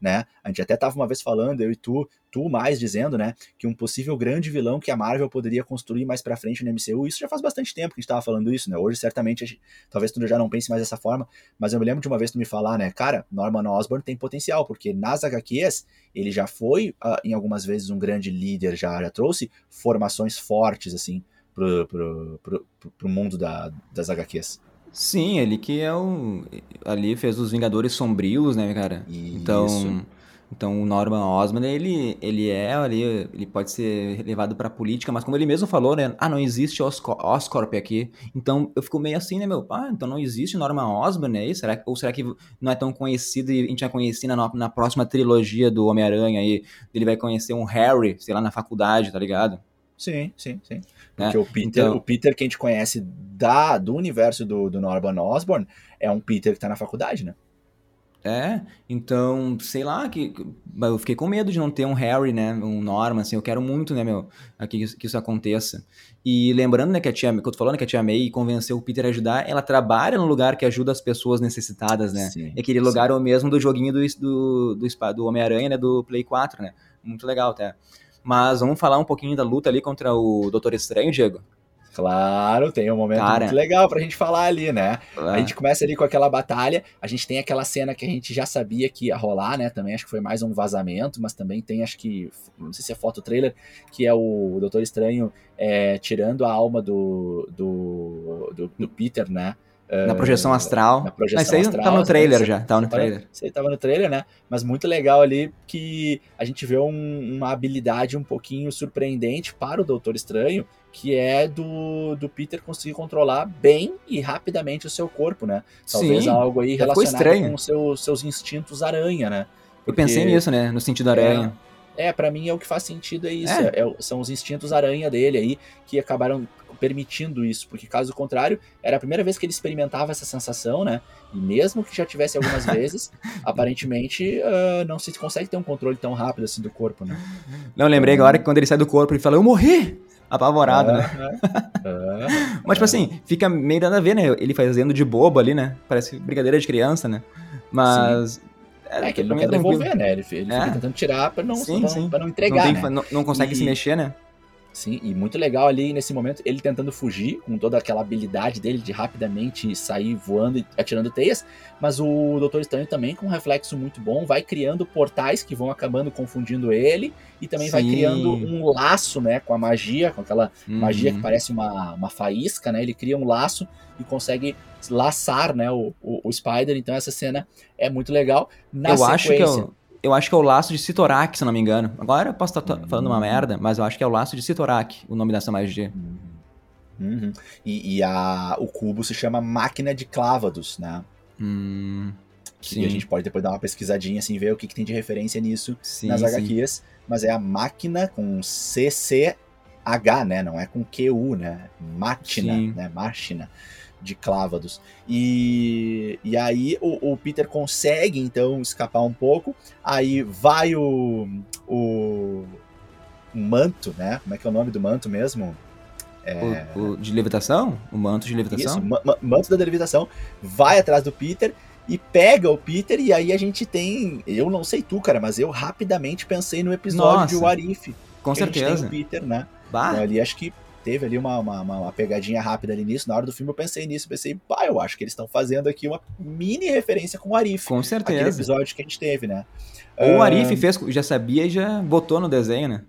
né? A gente até estava uma vez falando, eu e tu, tu mais dizendo, né, que um possível grande vilão que a Marvel poderia construir mais para frente no MCU, isso já faz bastante tempo que a gente estava falando isso, né? Hoje certamente gente, talvez tu já não pense mais dessa forma, mas eu me lembro de uma vez tu me falar, né, cara, Norman Osborn tem potencial, porque nas HQs ele já foi uh, em algumas vezes um grande líder, já, já trouxe formações fortes assim pro, pro, pro, pro mundo da, das HQs. Sim, ele que é o. Ali fez os Vingadores Sombrios, né, cara? Então. Isso. Então o Norman Osborn, ele, ele é ali, ele pode ser levado pra política, mas como ele mesmo falou, né? Ah, não existe Oscorp aqui. Então eu fico meio assim, né, meu? Ah, então não existe Norman é isso? Será, ou será que não é tão conhecido e a gente vai conhecer na, na próxima trilogia do Homem-Aranha aí? Ele vai conhecer um Harry, sei lá, na faculdade, tá ligado? Sim, sim, sim. Né? Porque né? o Peter, então, o Peter que a gente conhece da, do universo do, do Norman Osborn é um Peter que tá na faculdade, né? É, então, sei lá, que eu fiquei com medo de não ter um Harry, né, um Norman, assim, eu quero muito, né, meu, que, que isso aconteça. E lembrando, né, que a tia, que eu tô falando, que a tia May convenceu o Peter a ajudar, ela trabalha no lugar que ajuda as pessoas necessitadas, né, sim, e aquele sim. lugar é o mesmo do joguinho do, do, do, do Homem-Aranha, né, do Play 4, né, muito legal até. Mas vamos falar um pouquinho da luta ali contra o Doutor Estranho, Diego? Claro, tem um momento Cara, muito legal pra gente falar ali, né? A gente começa ali com aquela batalha, a gente tem aquela cena que a gente já sabia que ia rolar, né? Também acho que foi mais um vazamento, mas também tem, acho que, não sei se é foto trailer, que é o Doutor Estranho é, tirando a alma do, do, do, do Peter, né? Na projeção astral. Na projeção Mas isso aí astral, tá no trailer já, tá no trailer. Isso aí tava no trailer, né? Mas muito legal ali que a gente vê um, uma habilidade um pouquinho surpreendente para o Doutor Estranho, que é do, do Peter conseguir controlar bem e rapidamente o seu corpo, né? Talvez Sim, algo aí relacionado com seu, seus instintos aranha, né? Porque, Eu pensei nisso, né? No sentido aranha. É, É, para mim é o que faz sentido é isso. É. É, são os instintos aranha dele aí que acabaram permitindo isso, porque caso contrário, era a primeira vez que ele experimentava essa sensação, né? E mesmo que já tivesse algumas vezes, aparentemente uh, não se consegue ter um controle tão rápido assim do corpo, né? Não, lembrei agora que quando ele sai do corpo, ele fala, eu morri! Apavorado, né? Mas, tipo assim, fica meio dando a ver, né? Ele fazendo de bobo ali, né? Parece brincadeira de criança, né? Mas. É, é, que ele não quer devolver, né? Ele, ele é. fica tentando tirar pra não, sim, sim. Pra não entregar. Não, tem, né? não, não consegue e... se mexer, né? Sim, e muito legal ali nesse momento ele tentando fugir com toda aquela habilidade dele de rapidamente sair voando e atirando teias, mas o Doutor Estranho também com um reflexo muito bom vai criando portais que vão acabando confundindo ele e também Sim. vai criando um laço, né, com a magia, com aquela uhum. magia que parece uma, uma faísca, né? Ele cria um laço e consegue laçar, né, o, o, o Spider. Então essa cena é muito legal. Na eu sequência, acho que eu eu acho que é o laço de Sitorak, se não me engano. Agora eu posso estar tá falando uma uhum. merda, mas eu acho que é o laço de Sitorak, o nome dessa magia. Uhum. uhum. E, e, a, o cubo se chama Máquina de Clávados, né? Hum, sim. E a gente pode depois dar uma pesquisadinha, assim, ver o que, que tem de referência nisso sim, nas HQs. Sim. Mas é a máquina com CCH, né? Não é com QU, né? Máquina, né? Máquina de Clávados. E, e aí o, o, Peter consegue então escapar um pouco. Aí vai o, o, o manto, né? Como é que é o nome do manto mesmo? É... O, o, de levitação? O manto de levitação? Isso, ma manto da levitação. Vai atrás do Peter e pega o Peter. E aí a gente tem. Eu não sei tu, cara, mas eu rapidamente pensei no episódio Nossa, de Warif. Com certeza. o Peter, né? Bah. Então, ali acho que teve ali uma, uma, uma, pegadinha rápida ali nisso. Na hora do filme eu pensei nisso, pensei, pá, eu acho que eles estão fazendo aqui uma mini referência com o Arif. Com certeza. Aquele episódio que a gente teve, né? Ou o Arif fez, já sabia e já botou no desenho, né?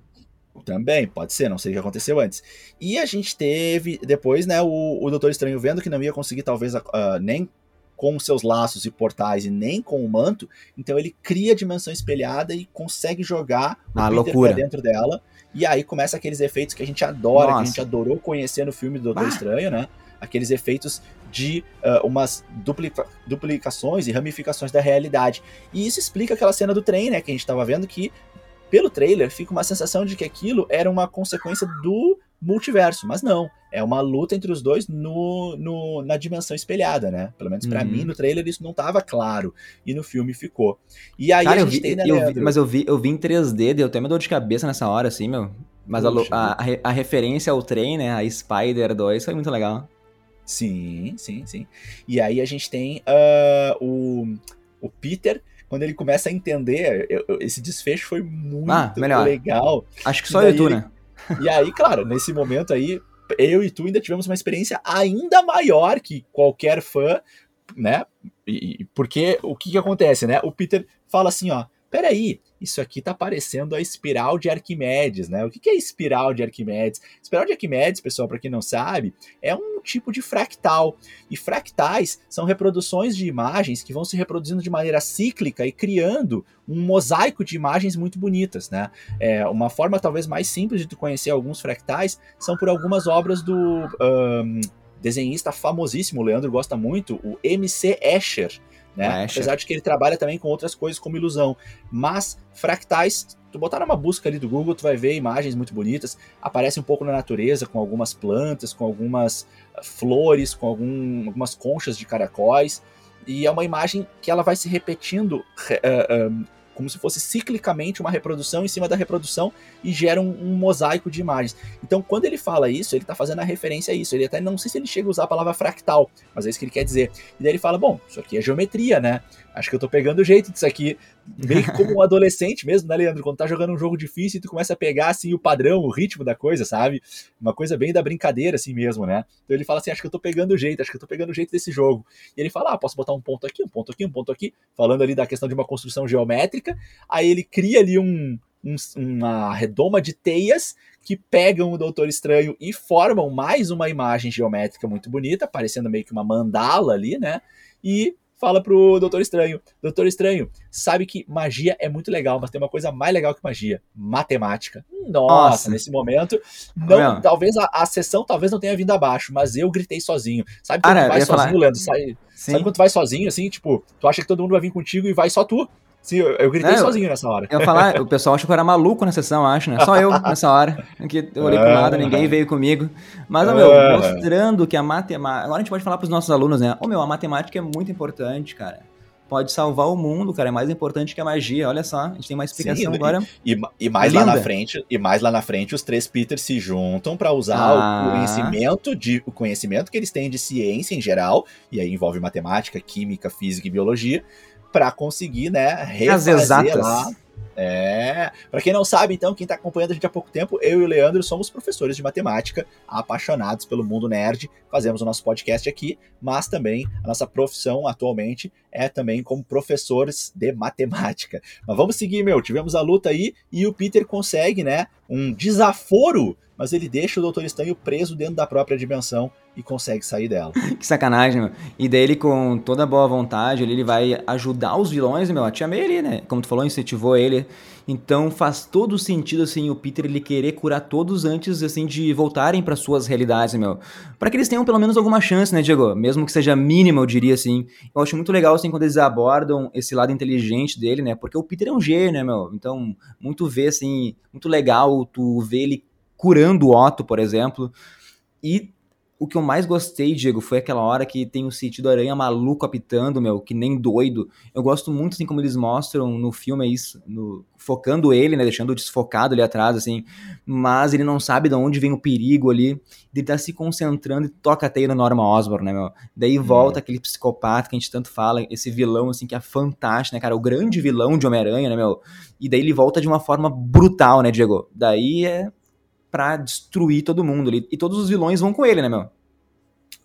Também, pode ser, não sei o que aconteceu antes. E a gente teve, depois, né, o, o Doutor Estranho vendo que não ia conseguir, talvez, uh, nem com seus laços e portais e nem com o manto, então ele cria a dimensão espelhada e consegue jogar o ah, Peter loucura. pra dentro dela e aí começa aqueles efeitos que a gente adora, Nossa. que a gente adorou conhecer no filme do Doutor ah. Estranho, né? Aqueles efeitos de uh, umas duplica duplicações e ramificações da realidade. E isso explica aquela cena do trem, né? Que a gente tava vendo que, pelo trailer, fica uma sensação de que aquilo era uma consequência do multiverso, mas não. É uma luta entre os dois no, no na dimensão espelhada, né? Pelo menos para uhum. mim, no trailer, isso não tava claro. E no filme ficou. E aí Cara, a gente eu vi, tem, né, eu vi, Mas eu vi, eu vi em 3D, deu até uma dor de cabeça nessa hora, assim, meu. Mas a, a, a, referência ao trem, né? A Spider 2 foi muito legal. Sim, sim, sim. E aí a gente tem uh, o, o Peter quando ele começa a entender, eu, esse desfecho foi muito ah, legal. Acho que só eu e tu, ele, né? E aí, claro, nesse momento aí, eu e tu ainda tivemos uma experiência ainda maior que qualquer fã, né? E, porque o que que acontece, né? O Peter fala assim, ó, peraí, isso aqui tá parecendo a espiral de Arquimedes, né? O que é espiral de Arquimedes? Espiral de Arquimedes, pessoal, para quem não sabe, é um tipo de fractal. E fractais são reproduções de imagens que vão se reproduzindo de maneira cíclica e criando um mosaico de imagens muito bonitas, né? É, uma forma talvez mais simples de tu conhecer alguns fractais são por algumas obras do um, desenhista famosíssimo, o Leandro gosta muito, o M.C. Escher né? Apesar de que ele trabalha também com outras coisas como ilusão. Mas fractais, tu botar numa busca ali do Google, tu vai ver imagens muito bonitas. Aparece um pouco na natureza, com algumas plantas, com algumas ah, flores, com algum, algumas conchas de caracóis. E é uma imagem que ela vai se repetindo uh, uh, como se fosse ciclicamente uma reprodução em cima da reprodução e gera um, um mosaico de imagens. Então, quando ele fala isso, ele está fazendo a referência a isso. Ele até não sei se ele chega a usar a palavra fractal, mas é isso que ele quer dizer. E daí ele fala: bom, isso aqui é geometria, né? Acho que eu tô pegando o jeito disso aqui. Meio que como um adolescente mesmo, né, Leandro? Quando tá jogando um jogo difícil e tu começa a pegar, assim, o padrão, o ritmo da coisa, sabe? Uma coisa bem da brincadeira, assim mesmo, né? Então ele fala assim, acho que eu tô pegando o jeito, acho que eu tô pegando o jeito desse jogo. E ele fala, ah, posso botar um ponto aqui, um ponto aqui, um ponto aqui, falando ali da questão de uma construção geométrica. Aí ele cria ali um, um, uma redoma de teias que pegam o Doutor Estranho e formam mais uma imagem geométrica muito bonita, parecendo meio que uma mandala ali, né? E fala pro Doutor Estranho: Doutor Estranho, sabe que magia é muito legal, mas tem uma coisa mais legal que magia: matemática. Nossa, Nossa. nesse momento, não, talvez a, a, sessão talvez não tenha vindo abaixo, mas eu gritei sozinho. Sabe quando ah, tu vai sozinho, falar... Leandro? Sai, sabe quando tu vai sozinho, assim, tipo, tu acha que todo mundo vai vir contigo e vai só tu? Sim, eu, eu gritei sozinho nessa hora. Eu falar, o pessoal achou que eu era maluco na sessão, acho, né? Só eu nessa hora. Que eu olhei pro lado, ninguém veio comigo. Mas, ó, meu, mostrando que a matemática. Agora a gente pode falar pros nossos alunos, né? Ô, meu, a matemática é muito importante, cara pode salvar o mundo, cara. É mais importante que a magia. Olha só, a gente tem uma explicação Sim, agora. E, e mais linda. lá na frente, e mais lá na frente, os três Peters se juntam para usar ah. o conhecimento de o conhecimento que eles têm de ciência em geral, e aí envolve matemática, química, física e biologia, para conseguir, né, refazer As exatas. lá é. Para quem não sabe, então, quem tá acompanhando a gente há pouco tempo, eu e o Leandro somos professores de matemática, apaixonados pelo mundo nerd, fazemos o nosso podcast aqui, mas também a nossa profissão atualmente é também como professores de matemática. Mas vamos seguir, meu. Tivemos a luta aí e o Peter consegue, né, um desaforo, mas ele deixa o Doutor Estranho preso dentro da própria dimensão e consegue sair dela. que sacanagem, meu. E daí ele, com toda boa vontade, ele vai ajudar os vilões, meu. A Tia May ali, né? Como tu falou, incentivou ele. Então faz todo sentido, assim, o Peter ele querer curar todos antes, assim, de voltarem para suas realidades, meu. para que eles tenham pelo menos alguma chance, né, Diego? Mesmo que seja mínima, eu diria, assim. Eu acho muito legal, assim, quando eles abordam esse lado inteligente dele, né? Porque o Peter é um gênio, né, meu? Então, muito ver, assim, muito legal tu ver ele curando o Otto, por exemplo. E o que eu mais gostei, Diego, foi aquela hora que tem o sentido aranha maluco apitando, meu, que nem doido. Eu gosto muito, assim, como eles mostram no filme, é isso, no, focando ele, né, deixando desfocado ali atrás, assim, mas ele não sabe de onde vem o perigo ali, ele tá se concentrando e toca até no Norma Osborn, né, meu. Daí hum. volta aquele psicopata que a gente tanto fala, esse vilão, assim, que é fantástico, né, cara, o grande vilão de Homem-Aranha, né, meu. E daí ele volta de uma forma brutal, né, Diego. Daí é para destruir todo mundo ali. E todos os vilões vão com ele, né, meu?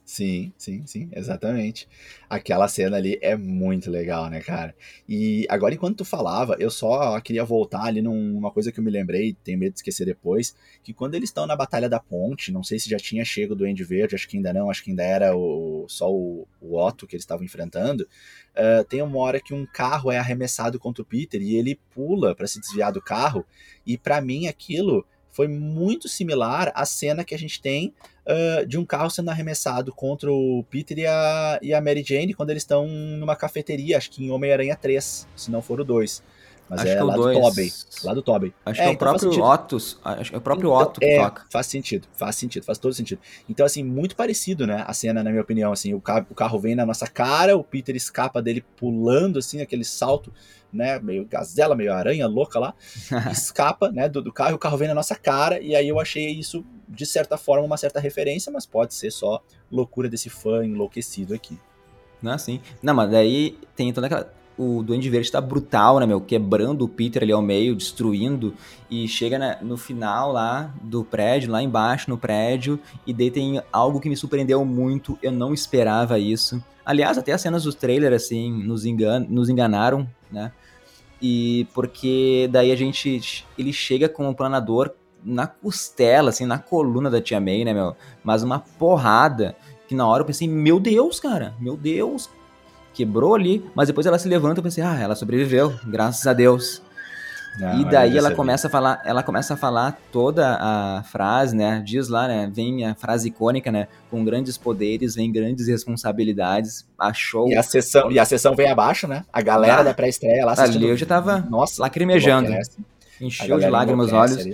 Sim, sim, sim, exatamente. Aquela cena ali é muito legal, né, cara? E agora, enquanto tu falava, eu só queria voltar ali numa coisa que eu me lembrei, tenho medo de esquecer depois, que quando eles estão na Batalha da Ponte, não sei se já tinha chego do End Verde, acho que ainda não, acho que ainda era o, só o, o Otto que eles estavam enfrentando, uh, tem uma hora que um carro é arremessado contra o Peter e ele pula para se desviar do carro, e para mim aquilo foi muito similar à cena que a gente tem uh, de um carro sendo arremessado contra o Peter e a, e a Mary Jane quando eles estão numa cafeteria, acho que em Homem-Aranha 3, se não for o 2. Mas acho é, é lá dois. do Tobey. Lá do Tobey. Acho é, que é o então próprio Otto. Acho que é o próprio então, Otto que é, toca. Faz sentido, faz sentido, faz todo sentido. Então, assim, muito parecido, né? A cena, na minha opinião, assim, o carro, o carro vem na nossa cara, o Peter escapa dele pulando, assim, aquele salto né, meio gazela, meio aranha louca lá, escapa, né, do, do, carro, e o carro vem na nossa cara, e aí eu achei isso, de certa forma, uma certa referência, mas pode ser só loucura desse fã enlouquecido aqui. Não, sim. Não, mas daí tem toda aquela... O Duende Verde tá brutal, né, meu? Quebrando o Peter ali ao meio, destruindo. E chega na, no final lá do prédio, lá embaixo no prédio. E daí tem algo que me surpreendeu muito. Eu não esperava isso. Aliás, até as cenas dos trailers, assim, nos, engan nos enganaram, né? E porque daí a gente. Ele chega com o planador na costela, assim, na coluna da tia May, né, meu? Mas uma porrada que na hora eu pensei, meu Deus, cara, meu Deus. Quebrou ali, mas depois ela se levanta e pensei, ah, ela sobreviveu, graças a Deus. Não, e daí ela começa a falar, ela começa a falar toda a frase, né? Diz lá, né? Vem a frase icônica, né? Com grandes poderes vem grandes responsabilidades. Achou. E a sessão, e a sessão vem abaixo, né? A galera ah, da pré-estreia lá assistindo. Ali eu já tava Nossa, lacrimejando. Encheu de lágrimas os olhos.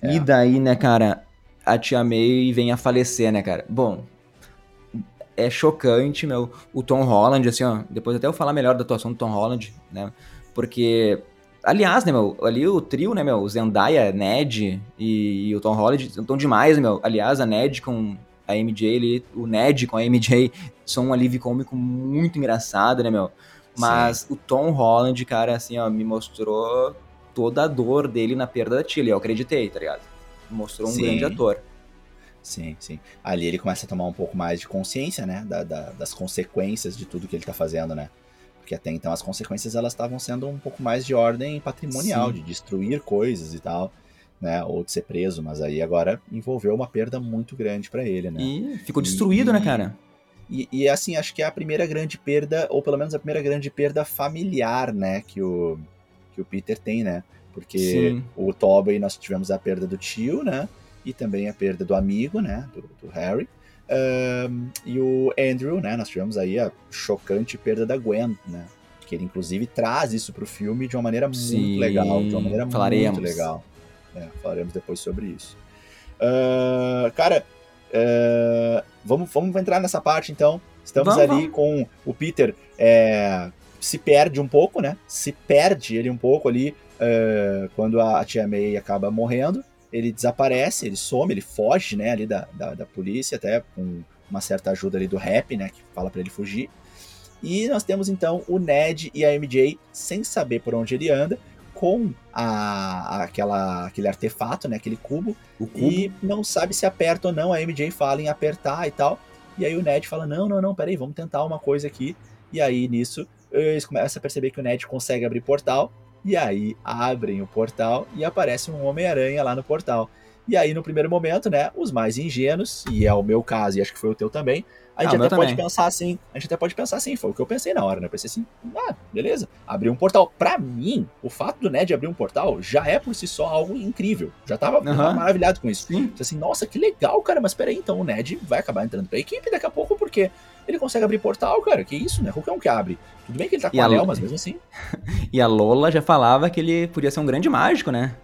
É. E daí, né, cara, a tia May vem a falecer, né, cara? Bom, é chocante, meu. O Tom Holland, assim, ó. Depois até eu falar melhor da atuação do Tom Holland, né? Porque Aliás, né, meu, ali o trio, né, meu, Zendaya, Ned e, e o Tom Holland estão demais, né, meu. Aliás, a Ned com a MJ ali, o Ned com a MJ são um alívio cômico muito engraçado, né, meu. Mas Sim. o Tom Holland, cara, assim, ó, me mostrou toda a dor dele na perda da tia, eu acreditei, tá ligado? Mostrou um sim. grande ator. Sim, sim. Ali ele começa a tomar um pouco mais de consciência, né, da, da, das consequências de tudo que ele tá fazendo, né porque até então as consequências elas estavam sendo um pouco mais de ordem patrimonial, Sim. de destruir coisas e tal, né, ou de ser preso, mas aí agora envolveu uma perda muito grande para ele, né? E ficou destruído, né, e, né, cara? E, e, assim, acho que é a primeira grande perda, ou pelo menos a primeira grande perda familiar, né, que o, que o Peter tem, né? Porque Sim. o Tobey nós tivemos a perda do tio, né? E também a perda do amigo, né? Do, do Harry. Um, e o Andrew, né? Nós tivemos aí a chocante perda da Gwen, né? que ele inclusive traz isso pro filme de uma maneira Sim, muito legal, de uma maneira falaremos. muito legal. É, falaremos depois sobre isso. Uh, cara, uh, vamos, vamos entrar nessa parte então. Estamos Vamos, ali com o Peter é, se perde um pouco, né? Se perde ele um pouco ali uh, quando a tia May acaba morrendo. Ele desaparece, ele some, ele foge, né? Ali da, da, da polícia, até com uma certa ajuda ali do rap, né? Que fala para ele fugir. E nós temos então o Ned e a MJ sem saber por onde ele anda, com a, aquela, aquele artefato, né? Aquele cubo, cubo. e não sabe se aperta ou não. A MJ fala em apertar e tal. E aí o Ned fala: Não, não, não, peraí, vamos tentar uma coisa aqui. E aí nisso eles começam a perceber que o Ned consegue abrir portal. E aí abrem o portal e aparece um Homem-Aranha lá no portal. E aí, no primeiro momento, né, os mais ingênuos, e é o meu caso, e acho que foi o teu também, a gente Ah, até pode também. pensar assim, a gente até pode pensar assim, foi o que eu pensei na hora, né? Eu pensei assim, ah, beleza, abriu um portal. Pra mim, o fato do Ned abrir um portal já é por si só algo incrível. Já tava, maravilhado com isso. Sim. Pensei assim, nossa, que legal, cara, mas peraí, então o Ned vai acabar entrando pra equipe daqui a pouco, porque ele consegue abrir portal, cara, que isso, né? Qualquer um que abre. Tudo bem que ele tá com E a anel, mas mesmo assim. E a Lola já falava que ele podia ser um grande mágico, né?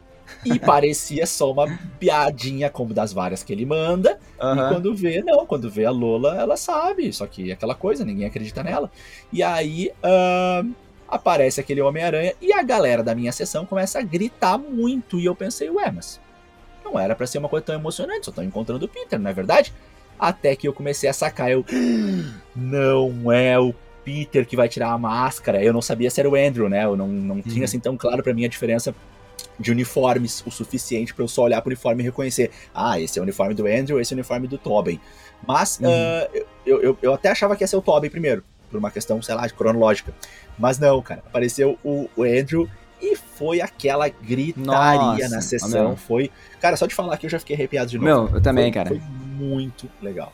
E parecia só uma piadinha como das várias que ele manda. E quando vê, não, quando vê a Lola, ela sabe. Só que é aquela coisa, ninguém acredita nela. E aí ahn, aparece aquele Homem-Aranha e a galera da minha sessão começa a gritar muito. E eu pensei, ué, mas não era pra ser uma coisa tão emocionante, só estão encontrando o Peter, não é verdade? Até que eu comecei a sacar, eu. Não é o Peter que vai tirar a máscara. Eu não sabia se era o Andrew, né? Eu não, não tinha Uhum. assim tão claro pra mim a diferença de uniformes o suficiente pra eu só olhar pro uniforme e reconhecer. Ah, esse é o uniforme do Andrew, esse é o uniforme do Tobin. Mas Uhum. ah, eu, eu, eu até achava que ia ser o Tobin primeiro, por uma questão, sei lá, de cronológica. Mas não, cara. Apareceu o, o Andrew e foi aquela gritaria Nossa, na sessão. meu. Foi. Cara, só de falar aqui eu já fiquei arrepiado de novo. Meu, eu também, Foi- cara. Foi muito legal.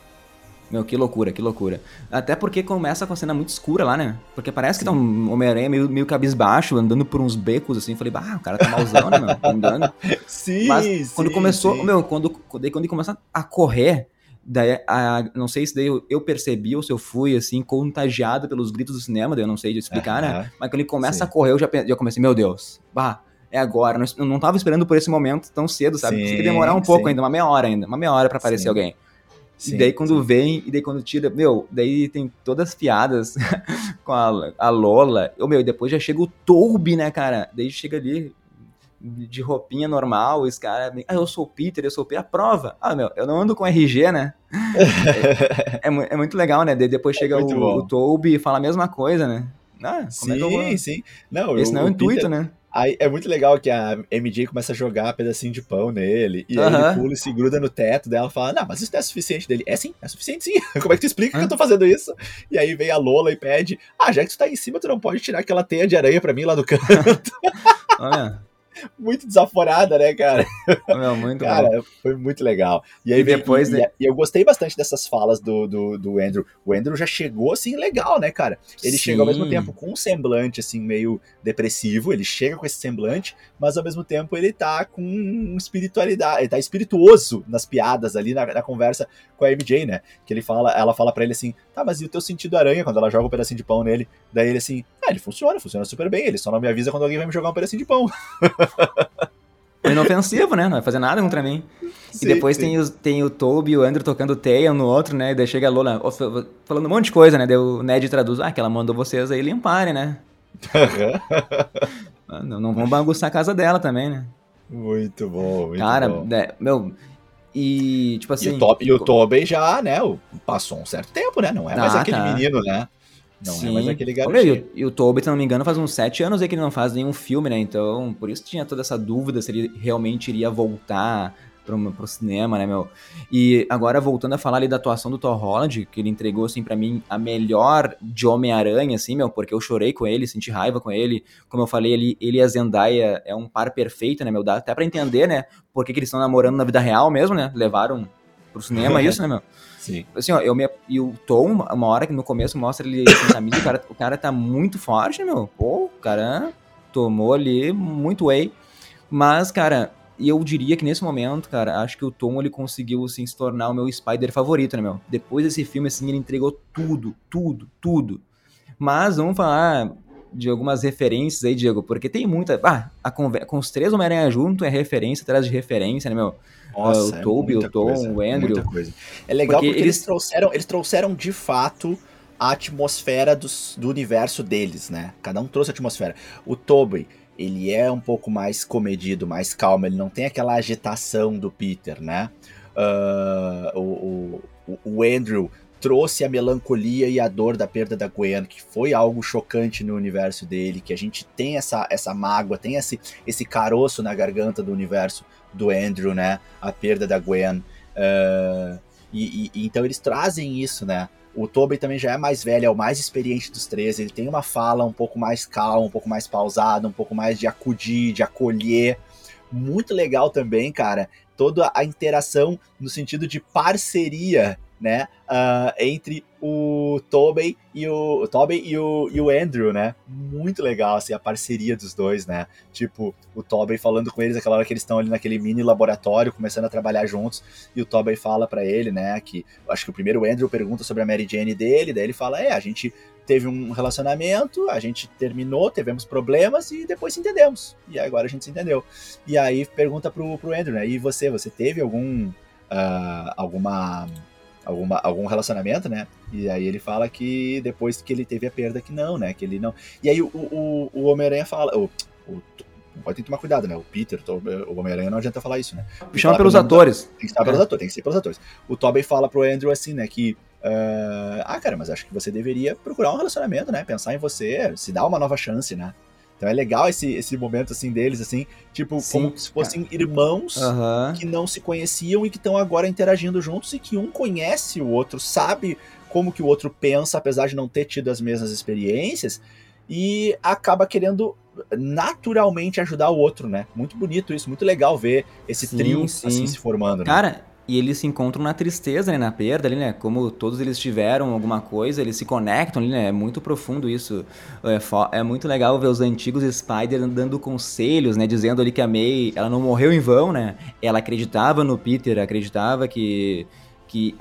Meu, que loucura, que loucura. Até porque começa com a cena muito escura lá, né? Porque parece que tá um Homem-Aranha meio, meio cabisbaixo, andando por uns becos, assim. Falei, bah, o cara tá malzão, né, meu? Tá andando. Sim, Mas quando sim, começou, sim. meu, quando, daí quando ele começa a correr, daí, a, não sei se daí eu, eu percebi ou se eu fui, assim, contagiado pelos gritos do cinema, daí eu não sei de explicar, né? Aham. Mas quando ele começa Sim. a correr, eu já, já comecei, meu Deus, bah, é agora. Não- Eu não tava esperando por esse momento tão cedo, sabe? Sim, que demorar um pouco sim. ainda, uma meia hora ainda, uma meia hora pra aparecer Sim. alguém. Sim, e daí quando sim. vem, e daí quando tira, meu, daí tem todas as piadas com a, a Lola. Eu, meu, e depois já chega o Toby, né, cara? Daí chega ali de roupinha normal, os caras, ah, eu sou o Peter, eu sou o Peter, a prova. Ah, meu, eu não ando com RG, né? É, mu- é muito legal, né? Daí depois chega muito o, bom. o Toby e fala a mesma coisa, né? Ah, como é que eu vou... Sim, sim. Não, Esse não é o intuito, Peter- né? Aí é muito legal que a MJ começa a jogar pedacinho de pão nele. E aí ele pula e se gruda no teto dela e fala: Não, mas isso não é suficiente dele. É sim, é suficiente sim. Como é que tu explica que eu tô fazendo isso? E aí vem a Lola e pede: Ah, já que tu tá em cima, tu não pode tirar aquela teia de aranha pra mim lá do canto. Olha, muito desaforada, né, cara? meu, muito bom. Cara, foi muito legal. E aí E depois, e, né? e eu gostei bastante dessas falas do, do, do Andrew. O Andrew já chegou assim legal, né, cara? Ele chega ao mesmo Sim. tempo com um semblante assim meio depressivo, ele chega com esse semblante, mas ao mesmo tempo ele tá com espiritualidade, ele tá espirituoso nas piadas ali na, na conversa com a MJ, né? Que ele fala, ela fala pra ele assim: "Tá, mas e o teu sentido aranha quando ela joga um pedacinho de pão nele?" Daí ele assim: "Ah, ele funciona, funciona super bem, ele só não me avisa quando alguém vai me jogar um pedacinho de pão." É inofensivo, né? Não vai fazer nada contra mim. Sim, e depois sim. tem, os, tem o Toby e o Andrew tocando teia um no outro, né? E daí chega a Lola falando um monte de coisa, né? Daí o Ned traduz, ah, que ela mandou vocês aí limparem, né? Ah, Não, não vão bagunçar a casa dela também, né? muito bom, muito Cara, bom. né, meu. E, tipo assim. e o, Top, e o já, né, o- passou um certo tempo, né? Não é mais Ah, aquele tá. menino, né? Não é Sim. mais aquele garotinho. e, o- o Toby, se não me engano, faz uns sete anos aí que ele não faz nenhum filme, né? Então, por isso tinha toda essa dúvida se ele realmente iria voltar pro, pro cinema, né, meu? E agora, voltando a falar ali da atuação do Thor Holland, que ele entregou, assim, pra mim, a melhor de Homem-Aranha, assim, meu, porque eu chorei com ele, senti raiva com ele. Como eu falei, ele, ele e a Zendaya é um par perfeito, né, meu? Dá até pra entender, né, por que, que eles estão namorando na vida real mesmo, né? Levaram pro cinema isso, né, meu? Sim. Assim, ó, eu me, e o Tom, uma hora que no começo mostra ele sem camisa, o cara, o cara tá muito forte, meu? Pô, o cara tomou ali muito whey. Mas, cara, e eu diria que nesse momento, cara, acho que o Tom, ele conseguiu, assim, se tornar o meu Spider favorito, né, meu? Depois desse filme, assim, ele entregou tudo, tudo, tudo. Mas, vamos falar, de algumas referências aí, Diego, porque tem muita. Ah, a com os três Homem-Aranha junto é referência atrás de referência, né, meu? Nossa, uh, o é Toby, muita o Tom, coisa, o Andrew. muita coisa. É legal Porque porque, eles... eles- trouxeram, eles trouxeram de fato a atmosfera dos- do universo deles, né? Cada um trouxe a atmosfera. O Tobey, ele é um pouco mais comedido, mais calmo, ele não tem aquela agitação do Peter, né? Ah, o, o, o Andrew trouxe a melancolia e a dor da perda da Gwen, que foi algo chocante no universo dele, que a gente tem essa, essa mágoa, tem esse, esse caroço na garganta do universo do Andrew, né? A perda da Gwen. E, e- e então eles trazem isso, né? O Tobey também já é mais velho, é o mais experiente dos três. Ele tem uma fala um pouco mais calma, um pouco mais pausada, um pouco mais de acudir, de acolher. Muito legal também, cara, toda a interação no sentido de parceria, né? ah, entre o Tobey e o, o Tobey e o, e o Andrew, né? Muito legal, assim, a parceria dos dois, né? Tipo, o Tobey falando com eles aquela hora que eles estão ali naquele mini laboratório, começando a trabalhar juntos, e o Tobey fala pra ele, né, que acho que o primeiro Andrew pergunta sobre a Mary Jane dele, daí ele fala: "É, a gente teve um relacionamento, a gente terminou, tivemos problemas e depois se entendemos. E agora a gente se entendeu". E aí pergunta pro, pro Andrew, né? "E você, você teve algum ah, alguma alguma algum relacionamento, né?" E aí ele fala que depois que ele teve a perda que não, né? Que ele não. E aí o, o, o Homem-Aranha fala, o, o pode ter que tomar cuidado, né? O Peter, o Homem-Aranha não adianta falar isso, né? Chama pelos atores. tem que estar pelos É. atores, tem que ser pelos atores. O Tobey fala pro Andrew assim, né, que. ah, ah, cara, mas acho que você deveria procurar um relacionamento, né? Pensar em você, se dar uma nova chance, né? Então é legal esse, esse momento, assim, deles, assim, tipo, Sim, como se fossem irmãos Aham. que não se conheciam e que estão agora interagindo juntos e que um conhece o outro, sabe como que o outro pensa, apesar de não ter tido as mesmas experiências, e acaba querendo naturalmente ajudar o outro, né? Muito bonito isso, muito legal ver esse Sim, trio sim. assim se formando, né? Cara, e eles se encontram na tristeza, né? Na perda ali, né? Como todos eles tiveram alguma coisa, eles se conectam ali, né? É muito profundo isso. É, é muito legal ver os antigos Spider dando conselhos, né? Dizendo ali que a May, ela não morreu em vão, né? Ela acreditava no Peter, acreditava que... que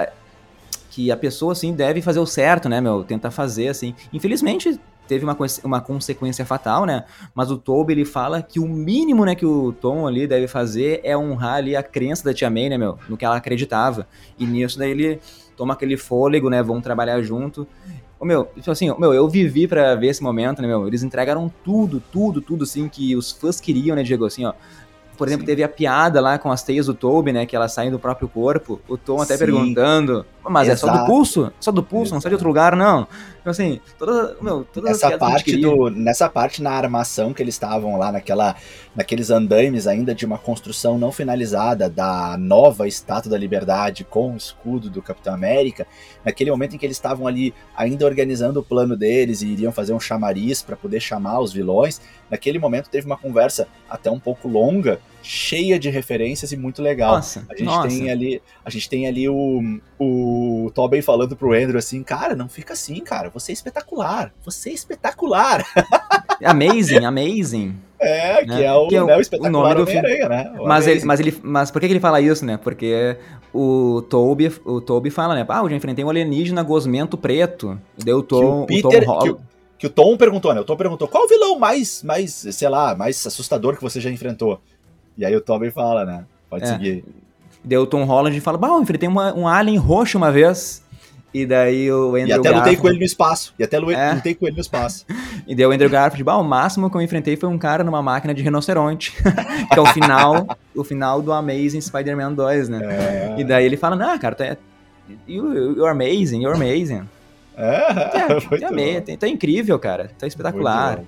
que a pessoa, assim, deve fazer o certo, né, meu? Tentar fazer, assim. Infelizmente, teve uma, uma consequência fatal, né? Mas o Toby, ele fala que o mínimo, né, que o Tom ali deve fazer é honrar ali a crença da Tia May, né, meu? No que ela acreditava. E nisso, daí ele toma aquele fôlego, né? Vão trabalhar junto. Ô, meu, tipo assim, meu, eu vivi pra ver esse momento, né, meu? Eles entregaram tudo, tudo, tudo, assim, que os fãs queriam, né, Diego? Assim, ó. Por exemplo, Sim. teve a piada lá com as teias do Toby, né? Que elas saem do próprio corpo. O Tom até Sim. perguntando. Mas é só do Exato. pulso? Só do pulso, não sai de outro lugar, não. Então, assim, toda, meu, todas Nessa as parte, do, nessa parte na armação que eles estavam lá, naquela, naqueles andaimes ainda de uma construção não finalizada da nova Estátua da Liberdade com o escudo do Capitão América, naquele momento em que eles estavam ali ainda organizando o plano deles e iriam fazer um chamariz para poder chamar os vilões, naquele momento teve uma conversa até um pouco longa, cheia de referências e muito legal. Nossa, A gente nossa. tem ali, a gente tem ali o, o Tobey falando pro Andrew assim, cara, não fica assim, cara, você é espetacular, você é espetacular. Amazing, amazing. É, que Né? é o, Que é o- né, o o espetacular nome do filme. Homem-Aranha, né? O Mas ele, mas ele, mas por que, que ele fala isso, né? Porque o Toby, o Toby fala, né? Ah, eu já enfrentei um alienígena gosmento preto. Deu o que Tom, o o Peter, Tom que, Holland. o- que o Tom perguntou, né? O Tom perguntou, qual o vilão mais, mais, sei lá, mais assustador que você já enfrentou? E aí o Tobey fala, né? Pode É. seguir. Deu o Tom Holland e fala, bah, eu enfrentei uma- um alien roxo uma vez. E daí o Andrew E até lutei Garfield- com ele no espaço. E até É. lutei com ele no espaço. E deu o Andrew Garfield, bah, o máximo que eu enfrentei foi um cara numa máquina de rinoceronte. que é o final, o final do Amazing Spider-Man 2, né? É. E daí ele fala, não, cara, tá, you, you're amazing, you're amazing. É, É, bom. tá, tá incrível, cara. Tá espetacular.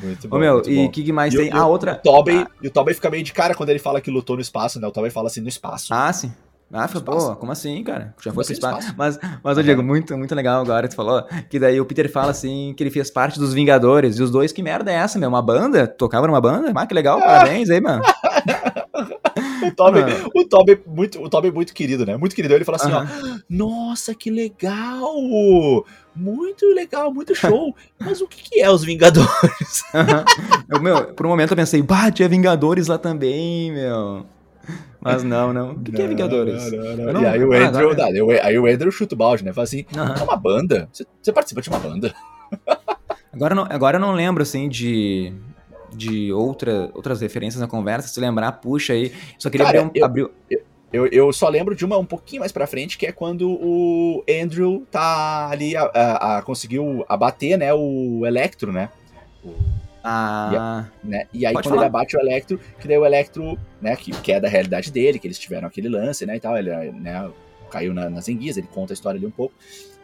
Muito bom. Ô, meu, muito e o que, mais E tem? e A o- outra. O Tobey, E o Tobey fica meio de cara quando ele fala que lutou no espaço, né? O Tobey fala assim, no espaço. Ah, sim. Ah, foi, pô, como assim, cara? Já foi assim, pro espaço. espaço? Mas, mas eu digo, muito, muito legal agora que tu falou. Que daí o Peter fala assim que ele fez parte dos Vingadores. E os dois, que merda é essa, meu? Uma banda? Tocava numa banda? Ah, que legal, parabéns aí, mano. O Mano. o Tobey muito, o Tobey muito querido, né? Muito querido. Ele fala assim, ó, nossa, que legal! Muito legal, muito show. Mas o que, que é os Vingadores? Aham. Eu, meu, por um momento eu pensei, bah, tinha Vingadores lá também, meu. Mas não, não. O que, que é Não, Vingadores? não, não, não. não- E aí o Andrew, agora- aí o- aí o Andrew chuta o balde, né? Fala assim, é uma banda? Você, você participa de uma banda? Agora, não, agora eu não lembro, assim, de, de outra, outras referências na conversa. Se lembrar, puxa aí. Só queria Cara, abrir, um, eu- abrir- Eu, eu só lembro de uma um pouquinho mais pra frente, que é quando o Andrew tá ali, a, a- a- conseguiu abater, né, o Electro, né? O- Ah, né? E aí Pode quando falar. ele abate o Electro, que daí o Electro, né, que, que é da realidade dele, que eles tiveram aquele lance, né, e tal, ele, né, caiu na, nas enguias, ele conta a história ali um pouco.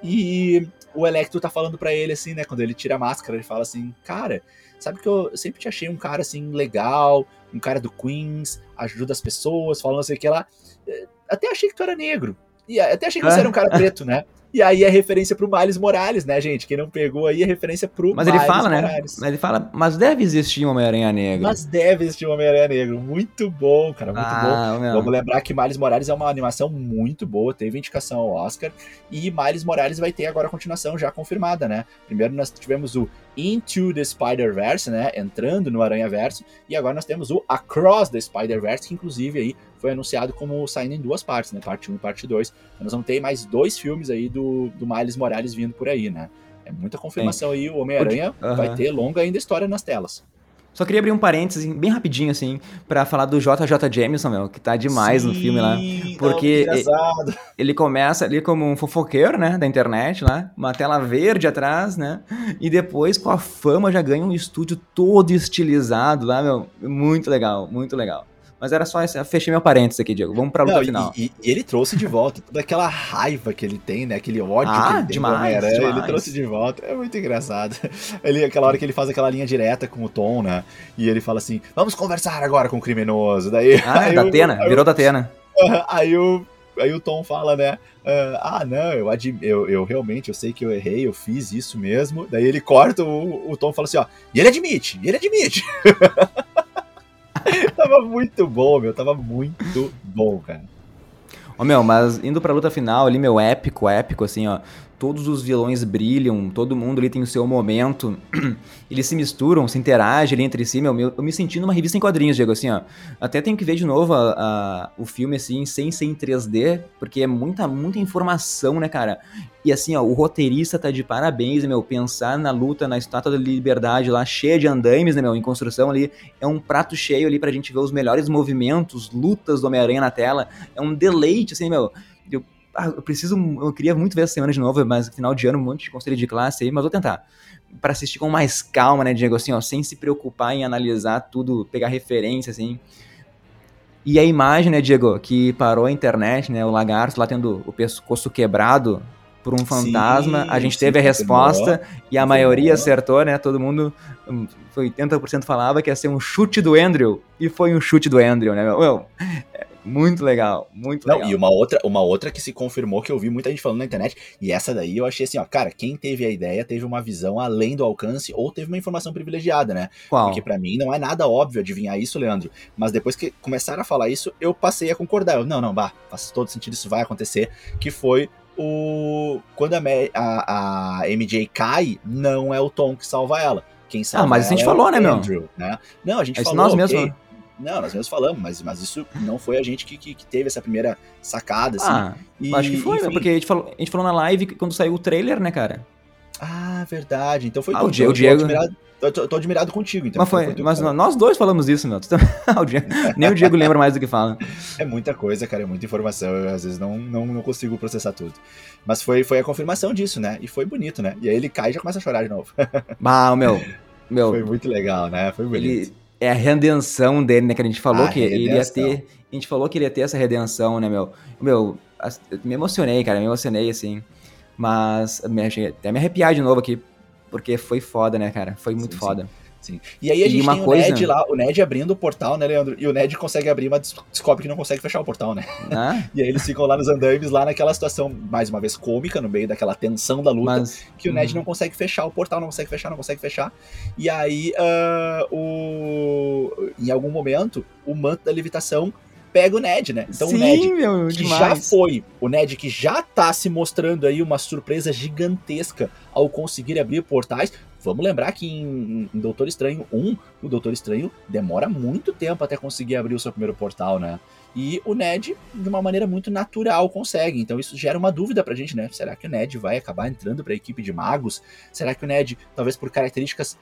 E o Electro tá falando pra ele, assim, né, quando ele tira a máscara, ele fala assim, cara, sabe que eu sempre te achei um cara, assim, legal, um cara do Queens, ajuda as pessoas, falando assim, que lá. Até achei que tu era negro. E até achei que você Ah. era um cara preto, né? E aí é referência pro Miles Morales, né, gente? Quem não pegou aí é referência pro mas ele Miles fala, né? Morales. Mas ele fala, mas deve existir um Homem-Aranha negro. Mas deve existir um Homem-Aranha Negro. Muito bom, cara, muito bom. ah, meu. Vamos lembrar que Miles Morales é uma animação muito boa, teve indicação ao Oscar, e Miles Morales vai ter agora a continuação já confirmada, né? Primeiro nós tivemos o Into the Spider-Verse, né? Entrando no Aranha-Verso, e agora nós temos o Across the Spider-Verse, que inclusive aí foi anunciado como saindo em duas partes, né? Parte 1 e parte 2. Então nós vamos ter mais dois filmes aí do, do Miles Morales vindo por aí, né? É muita confirmação aí, o Homem-Aranha Aham. vai ter longa ainda história nas telas. Só queria abrir um parênteses bem rapidinho, assim, pra falar do JJ Jameson, meu, que tá demais no filme lá. Sim, porque- não. Ele começa ali como um fofoqueiro, né, da internet lá, uma tela verde atrás, né, e depois com a fama já ganha um estúdio todo estilizado lá, meu, muito legal, muito legal. Mas era só esse, fechei meu parênteses aqui, Diego, vamos pra luta Não, e- final. E, e ele trouxe de volta toda aquela raiva que ele tem, né? Aquele ódio Ah, que ele tem demais, Ele trouxe de volta. É muito engraçado. Ele, aquela hora que ele faz aquela linha direta com o Tom, né? E ele fala assim: vamos conversar agora com o criminoso. Daí. Ah, aí da Atena, virou da Atena. aí o. Aí o Tom fala, né? ah, não, eu, eu, eu realmente, eu sei que eu errei, eu fiz isso mesmo. Daí ele corta, o, o Tom fala assim, ó, e ele admite, e ele admite. tava muito bom, meu, tava muito bom, cara. Ô meu, mas indo pra luta final ali, meu, épico, épico, assim, ó. Todos os vilões brilham, todo mundo ali tem o seu momento. Eles se misturam, se interagem ali entre si, meu. eu me senti numa revista em quadrinhos, Diego, assim, ó. Até tenho que ver de novo a- a- o filme, assim, sem ser em 3D, porque é muita, muita informação, né, cara? E assim, ó, o roteirista tá de parabéns, meu. Pensar na luta, na Estátua da Liberdade lá, cheia de andaimes, né, meu, em construção ali. É um prato cheio ali pra gente ver os melhores movimentos, lutas do Homem-Aranha na tela. É um deleite, assim, meu. Eu, ah, eu preciso, eu queria muito ver essa semana de novo, mas final de ano, um monte de conselho de classe aí, mas vou tentar. Pra assistir com mais calma, né, Diego, assim, ó, sem se preocupar em analisar tudo, pegar referência, assim. E a imagem, né, Diego, que parou a internet, né, o lagarto lá tendo o pescoço quebrado por um fantasma, a gente sim, teve a resposta e a maioria acertou, né, todo mundo, hum, foi 80% falava que ia ser um chute do Andrew, e foi um chute do Andrew, né, meu, muito legal, muito Não, legal. e uma outra, uma outra que se confirmou que eu vi muita gente falando na internet, e essa daí eu achei assim, ó, cara, quem teve a ideia teve uma visão além do alcance ou teve uma informação privilegiada, né? Qual? Porque pra mim não é nada óbvio adivinhar isso, Leandro. Mas depois que começaram a falar isso, eu passei a concordar. Eu, não, não, bah, faz todo sentido, isso vai acontecer. Que foi o. Quando a, a, a MJ cai, não é o Tom que salva ela. Quem salva mas isso a gente é falou, né, meu? Andrew, né? Não, a gente É falou. nós mesmos, ok. né? Não, nós mesmos falamos, mas, mas isso não foi a gente que, que, que teve essa primeira sacada, assim. Ah, E, acho que foi, enfim. porque a gente, falou, a gente falou na live quando saiu o trailer, né, cara? Ah, verdade. Então foi Ah, o Diego- Eu Diego- Tô admirado, tô, tô- tô admirado contigo, então. mas foi, tu mas nós dois falamos isso, meu. Ah, o Diego- nem o Diego lembra mais do que fala. É muita coisa, cara, é muita informação. Eu às vezes não, não, não consigo processar tudo. Mas foi, foi a confirmação disso, né? E foi bonito, né? E aí ele cai e já começa a chorar de novo. Bah, meu, meu, Foi muito legal, né? Foi bonito. ele é a redenção dele, né? Que a gente falou A que ele ia redenção. ter. A gente falou que ele ia ter essa redenção, né, meu? Meu, me emocionei, cara, me emocionei, assim. Mas me, até me arrepiar de novo aqui, porque foi foda, né, cara? Foi muito Sim, foda. Sim. E aí a E gente uma tem coisa- o Ned lá, o Ned abrindo o portal, né, Leandro? E o Ned consegue abrir, mas descobre que não consegue fechar o portal, né? Né? E aí eles ficam lá nos andaimes, lá naquela situação, mais uma vez, cômica, no meio daquela tensão da luta. Mas. que o Ned Uhum. não consegue fechar o portal, não consegue fechar, não consegue fechar. E aí, ah, o... em algum momento, o manto da levitação pega o Ned, né? Então Sim, o Ned, meu, que demais. já foi, o Ned que já tá se mostrando aí uma surpresa gigantesca ao conseguir abrir portais. Vamos lembrar que em, em Doutor Estranho 1, o Doutor Estranho demora muito tempo até conseguir abrir o seu primeiro portal, né? E o Ned, de uma maneira muito natural, consegue. Então isso gera uma dúvida pra gente, né? Será que o Ned vai acabar entrando pra equipe de magos? Será que o Ned, talvez por características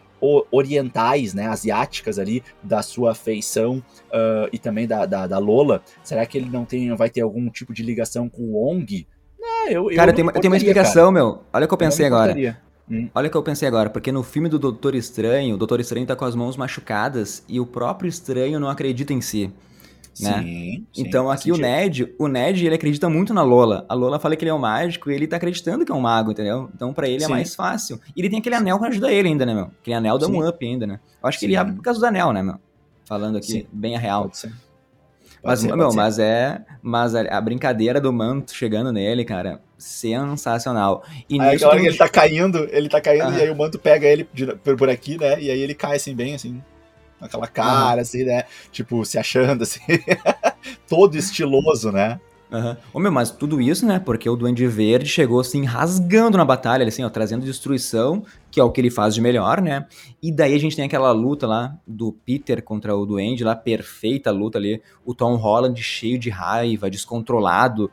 orientais, né, asiáticas ali, da sua feição uh, e também da, da, da, Lola, será que ele não tem, vai ter algum tipo de ligação com o Ong? Ah, eu, cara, eu tem, tem uma explicação, cara. meu. Olha o que eu pensei agora. Hum. Olha o que eu pensei agora, porque no filme do Doutor Estranho, o Doutor Estranho tá com as mãos machucadas e o próprio Estranho não acredita em si. Né? Sim, então aqui o Ned, o Ned, ele acredita muito na Lola. A Lola fala que ele é um mágico e ele tá acreditando que é um mago, entendeu? Então para ele é sim. é mais fácil. E ele tem aquele anel que ajuda ele ainda, né, meu? Aquele anel dá um up ainda, né? Eu acho que ele abre por causa do anel, né, meu? Falando aqui bem a real. Pode ser. Mas, ser, meu, mas é. Mas a, a, brincadeira do manto chegando nele, cara, sensacional. E aí, aquela hora que ele tá caindo, ele tá caindo ah. e aí o manto pega ele por, por aqui, né? E aí ele cai assim, bem assim aquela cara, assim, né? Tipo, se achando, assim, todo estiloso, né? Uhum. Ô, meu, mas tudo isso, né? Porque o Duende Verde chegou assim, rasgando na batalha, assim, ó, trazendo destruição, que é o que ele faz de melhor, né? E daí a gente tem aquela luta lá do Peter contra o Duende, lá, perfeita luta ali. O Tom Holland cheio de raiva, descontrolado.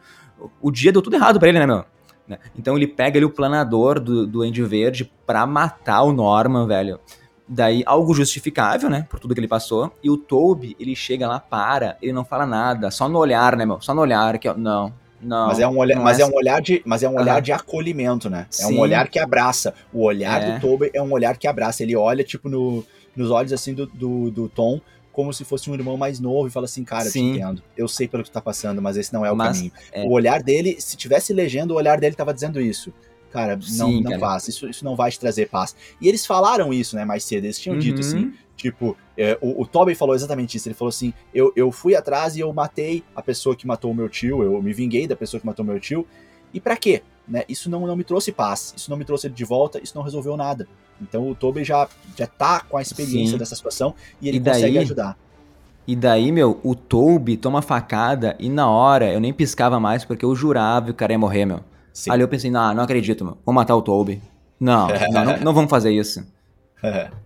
O dia deu tudo errado para ele, né, meu? Né? Então ele pega ali o planador do, do Duende Verde pra matar o Norman, velho. Daí, algo justificável, né? Por tudo que ele passou. E o Toby, ele chega lá, para, ele não fala nada, só no olhar, né, meu? Só no olhar, que não, não. Mas é um olhar, mas é, é um olhar de, mas é um olhar de acolhimento, né? É Sim. um olhar que abraça. O olhar é. do Toby é um olhar que abraça. Ele olha, tipo, no, nos olhos, assim, do, do, do Tom, como se fosse um irmão mais novo e fala assim, cara, Sim. eu te entendo. Eu sei pelo que tu tá passando, mas esse não é o mas, caminho. É. O olhar dele, se tivesse legenda, o olhar dele tava dizendo isso cara, não, Sim, não cara. faça, isso, isso não vai te trazer paz. E eles falaram isso, né, mais cedo, eles tinham uhum. dito assim, tipo, é, o, o falou exatamente isso, ele falou assim, eu, eu fui atrás e eu matei a pessoa que matou o meu tio, eu me vinguei da pessoa que matou o meu tio, e para quê? Né? Isso não, não me trouxe paz, isso não me trouxe ele de volta, isso não resolveu nada. Então o Tobey já, já tá com a experiência Sim. dessa situação e ele e daí, consegue ajudar. E daí, meu, o Toby toma facada e na hora eu nem piscava mais porque eu jurava que o cara ia morrer, meu. Sim. Ali eu pensei, não, não acredito, mano. Vou matar o Toby. Não, não, não, não, vamos fazer isso.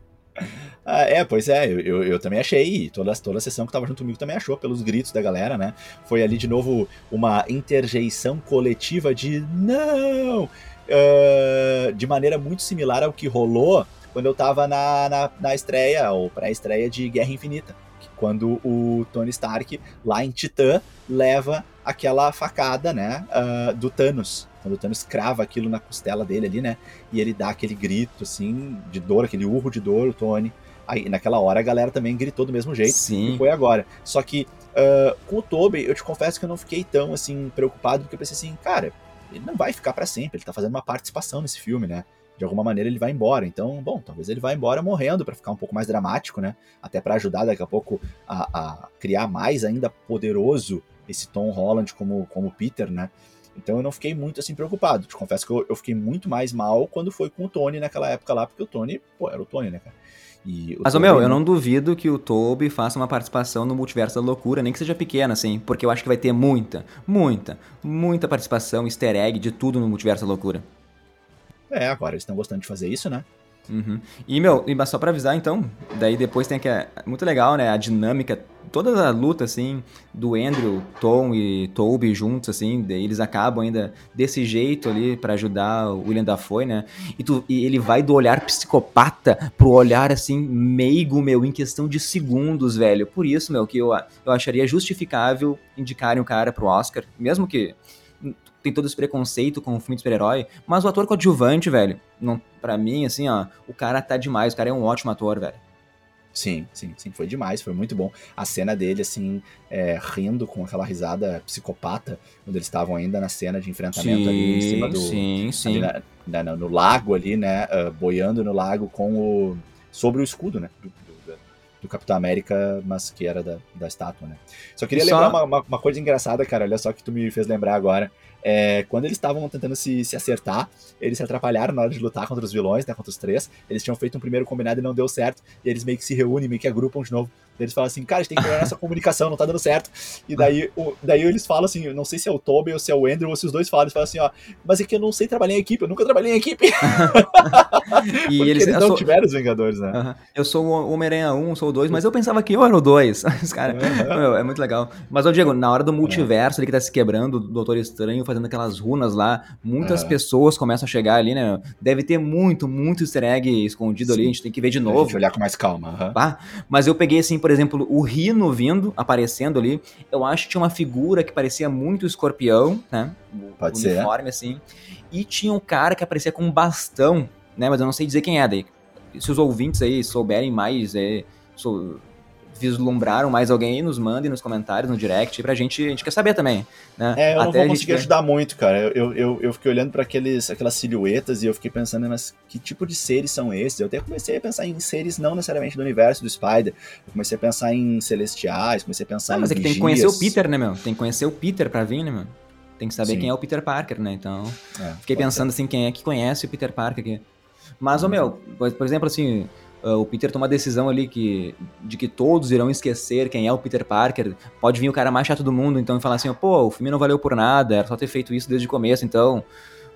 ah, é, pois é, eu, eu, também achei, toda, toda a sessão que tava junto comigo também achou, pelos gritos da galera, né? Foi ali de novo uma interjeição coletiva de não! Uh, de maneira muito similar ao que rolou quando eu tava na, na, na estreia, ou pré-estreia de Guerra Infinita. Quando o Tony Stark, lá em Titã, leva aquela facada, né, uh, do Thanos quando o Thanos crava aquilo na costela dele ali, né? E ele dá aquele grito, assim, de dor, aquele urro de dor, o Tony. Aí, naquela hora, a galera também gritou do mesmo jeito. Sim. E foi agora. Só que, uh, com o Tobey, eu te confesso que eu não fiquei tão, assim, preocupado, porque eu pensei assim, cara, ele não vai ficar para sempre, ele tá fazendo uma participação nesse filme, né? De alguma maneira ele vai embora. Então, bom, talvez ele vá embora morrendo para ficar um pouco mais dramático, né? Até para ajudar daqui a pouco a, a criar mais ainda poderoso esse Tom Holland como, como Peter, né? Então eu não fiquei muito assim preocupado. Te confesso que eu, eu, fiquei muito mais mal quando foi com o Tony naquela época lá, porque o Tony, pô, era o Tony, né, cara? Mas, ô meu, eu não duvido que o Toby faça uma participação no Multiverso da Loucura, nem que seja pequena, assim, porque eu acho que vai ter muita, muita, muita participação, easter egg de tudo no Multiverso da Loucura. É, agora eles estão gostando de fazer isso, né? Uhum. E, meu, só pra avisar, então, daí depois tem que. É muito legal, né? A dinâmica, toda a luta, assim, do Andrew, Tom e Toby juntos, assim, eles acabam ainda desse jeito ali para ajudar o William Dafoe, né? E, tu, e ele vai do olhar psicopata pro olhar, assim, meigo, meu, em questão de segundos, velho. Por isso, meu, que eu, eu acharia justificável indicarem o cara pro Oscar, mesmo que tem todo esse preconceito com o filme de super-herói, mas o ator coadjuvante, velho, não, pra mim, assim, ó, o cara tá demais, o cara é um ótimo ator, velho. Sim, sim, sim, foi demais, foi muito bom. A cena dele, assim, é, rindo com aquela risada psicopata, quando eles estavam ainda na cena de enfrentamento sim, ali em cima do. Sim, sim. Na, na, no lago ali, né? Uh, boiando no lago com o. sobre o escudo, né? Do, do, do Capitão América, mas que era da, da estátua, né? Só queria só... lembrar uma, uma, uma, coisa engraçada, cara, olha só que tu me fez lembrar agora. É, quando eles estavam tentando se, se acertar, eles se atrapalharam na hora de lutar contra os vilões, né, contra os três. Eles tinham feito um primeiro combinado e não deu certo, e eles meio que se reúnem, meio que agrupam de novo. Eles falam assim, cara, a gente tem que melhorar essa comunicação, não tá dando certo. E daí, o, daí eles falam assim, não sei se é o Toby ou se é o Andrew, ou se os dois falam, eles falam assim, ó, mas é que eu não sei trabalhar em equipe, eu nunca trabalhei em equipe. e eles, eles não sou... tiveram os Vingadores, né? Eu sou o Homem-Aranha 1, sou o 2, mas eu pensava que eu era o 2. Os cara, -huh. é muito legal. Mas, ô Diego, na hora do multiverso, ali que tá se quebrando, o Doutor Estranho fazendo aquelas runas lá, muitas pessoas começam a chegar ali, né? Deve ter muito, muito easter egg escondido Sim. ali, a gente tem que ver de novo. A gente olhar com mais calma. Tá? Mas eu peguei, assim, por exemplo, o Rino vindo, aparecendo ali. Eu acho que tinha uma figura que parecia muito escorpião, né? Pode uniforme, ser. assim. E tinha um cara que aparecia com um bastão, né? Mas eu não sei dizer quem é daí. Se os ouvintes aí souberem mais, é, sou, vislumbraram mais alguém aí, nos mandem nos comentários, no direct, pra gente, a gente quer saber também. Né? É, eu Até não vou conseguir gente... ajudar muito, cara. Eu, eu, eu fiquei olhando para aquelas silhuetas e eu fiquei pensando, mas que tipo de seres são esses? Eu até comecei a pensar em seres não necessariamente do universo do Spider. Eu comecei a pensar em celestiais, comecei a pensar ah, em. Mas é que vigias. tem que conhecer o Peter, né, meu? Tem que conhecer o Peter pra vir, né, meu? Tem que saber Sim. quem é o Peter Parker, né? Então, é, fiquei pensando ser. assim, quem é que conhece o Peter Parker aqui. Mas, ô, meu, por exemplo, assim, Uh, o Peter toma a decisão ali que, de que todos irão esquecer quem é o Peter Parker. Pode vir o cara mais chato do mundo, então, e falar assim, pô, o filme não valeu por nada, era só ter feito isso desde o começo, então.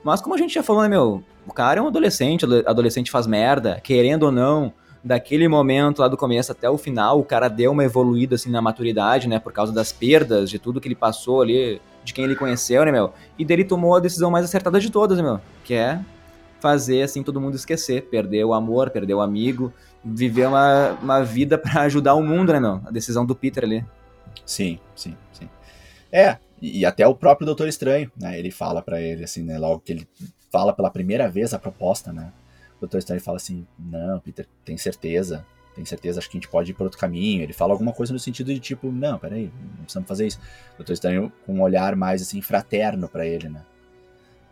Mas como a gente já falou, né, meu? O cara é um adolescente, adolescente faz merda, querendo ou não, daquele momento lá do começo até o final, o cara deu uma evoluída assim na maturidade, né, por causa das perdas, de tudo que ele passou ali, de quem ele conheceu, né, meu? E dele tomou a decisão mais acertada de todas, né, meu? Que é fazer assim todo mundo esquecer, perder o amor, perder o amigo, viver uma, uma vida para ajudar o mundo, né, meu? A decisão do Peter ali. Sim, sim, sim. É, e, até o próprio Doutor Estranho, né? Ele fala para ele assim, né, logo que ele fala pela primeira vez a proposta, né? O Doutor Estranho fala assim: "Não, Peter, tem certeza? Tem certeza, acho que a gente pode ir por outro caminho. Ele fala alguma coisa no sentido de tipo, não, peraí, não precisamos fazer isso. O Doutor Estranho com um olhar mais assim fraterno para ele, né?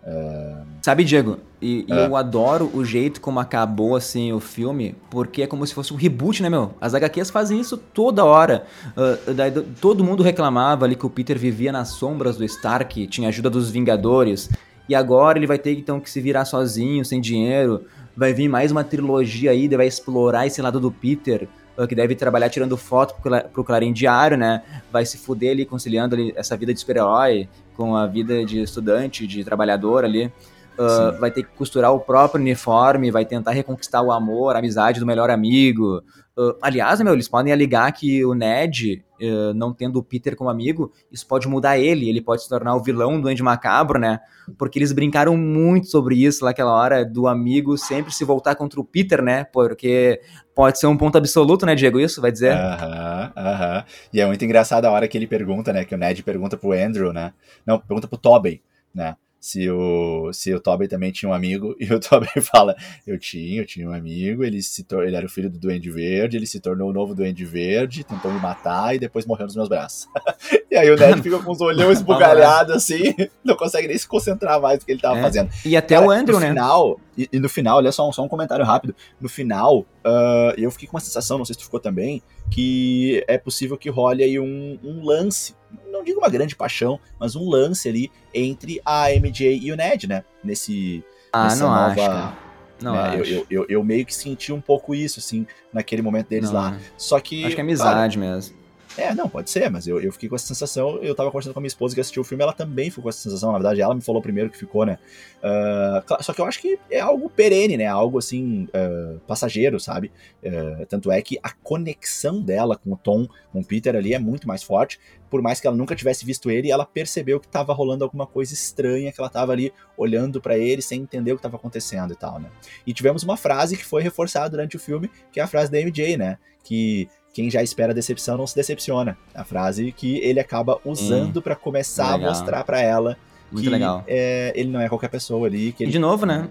Uh... Sabe, Diego, e, uh. eu adoro o jeito como acabou assim o filme, porque é como se fosse um reboot, né, meu? As HQs fazem isso toda hora. Uh, daí, todo mundo reclamava ali que o Peter vivia nas sombras do Stark, tinha ajuda dos Vingadores, e agora ele vai ter então que se virar sozinho, sem dinheiro. Vai vir mais uma trilogia aí, vai explorar esse lado do Peter, que deve trabalhar tirando foto pro, Clarim Diário, né? Vai se fuder ali, conciliando ali essa vida de super-herói com a vida de estudante, de trabalhador ali. Uh, vai ter que costurar o próprio uniforme, vai tentar reconquistar o amor, a amizade do melhor amigo. Uh, aliás, meu, eles podem alegar que o Ned, uh, não tendo o Peter como amigo, isso pode mudar ele, ele pode se tornar o vilão do Duende Macabro, né? Porque eles brincaram muito sobre isso naquela hora, do amigo sempre se voltar contra o Peter, né? Porque pode ser um ponto absoluto, né, Diego? Isso vai dizer? Aham, aham. E é muito engraçado a hora que ele pergunta, né? Que o Ned pergunta pro Andrew, né? Não, pergunta pro Tobey, né? Se o, se o Tobey também tinha um amigo, e o Tobey fala, eu tinha, eu tinha um amigo, ele, se ele era o filho do Duende Verde, ele se tornou o novo Duende Verde, tentou me matar e depois morreu nos meus braços. e aí o Ned fica com os olhos esbugalhados assim, não consegue nem se concentrar mais no que ele tava é. fazendo. E até Cara, o Andrew, né? Final, e, e, no final, olha só, só um comentário rápido, no final, uh, eu fiquei com uma sensação, não sei se tu ficou também, que é possível que role aí um, um lance não digo uma grande paixão, mas um lance ali entre a MJ e o Ned, né? Nesse. Ah, nessa não nova, acho, Não né? eu, eu, eu, eu, meio que senti um pouco isso, assim, naquele momento deles não, lá. Só que. Acho que é amizade cara, mesmo. É, não, pode ser, mas eu, eu fiquei com essa sensação. Eu tava conversando com a minha esposa que assistiu o filme, ela também ficou com essa sensação. Na verdade, ela me falou primeiro que ficou, né? Uh, só que eu acho que é algo perene, né? Algo assim, uh, passageiro, sabe? Uh, tanto é que a conexão dela com o Tom, com o Peter ali, é muito mais forte. Por mais que ela nunca tivesse visto ele, ela percebeu que tava rolando alguma coisa estranha, que ela tava ali olhando para ele sem entender o que tava acontecendo e tal, né? E tivemos uma frase que foi reforçada durante o filme, que é a frase da MJ, né? Que quem já espera decepção não se decepciona. A frase que ele acaba usando hum, para começar legal. a mostrar para ela Muito que legal. É, ele não é qualquer pessoa ali. Que ele... E de novo, né?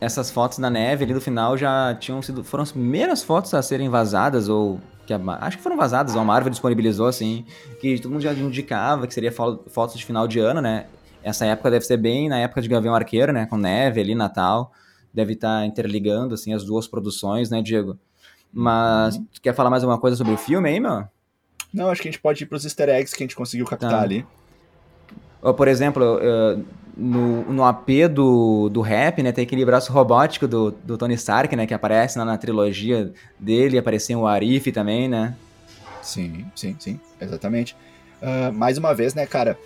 Essas fotos na neve ali do final já tinham sido. Foram as primeiras fotos a serem vazadas, ou. Que a, acho que foram vazadas, ou a Marvel disponibilizou, assim. Que todo mundo já indicava que seria fotos de final de ano, né? Essa época deve ser bem na época de Gavião Arqueiro, né? Com neve ali, Natal. Deve estar tá interligando, assim, as duas produções, né, Diego? Mas, uhum. tu quer falar mais alguma coisa sobre o filme aí, meu? Não, acho que a gente pode ir pros easter eggs que a gente conseguiu captar tá. ali. Por exemplo, no, no AP do, do rap, né? Tem aquele braço robótico do, do Tony Stark, né? Que aparece lá na trilogia dele, aparecia o Arif também, né? Sim, sim, sim, exatamente. Uh, mais uma vez, né, cara,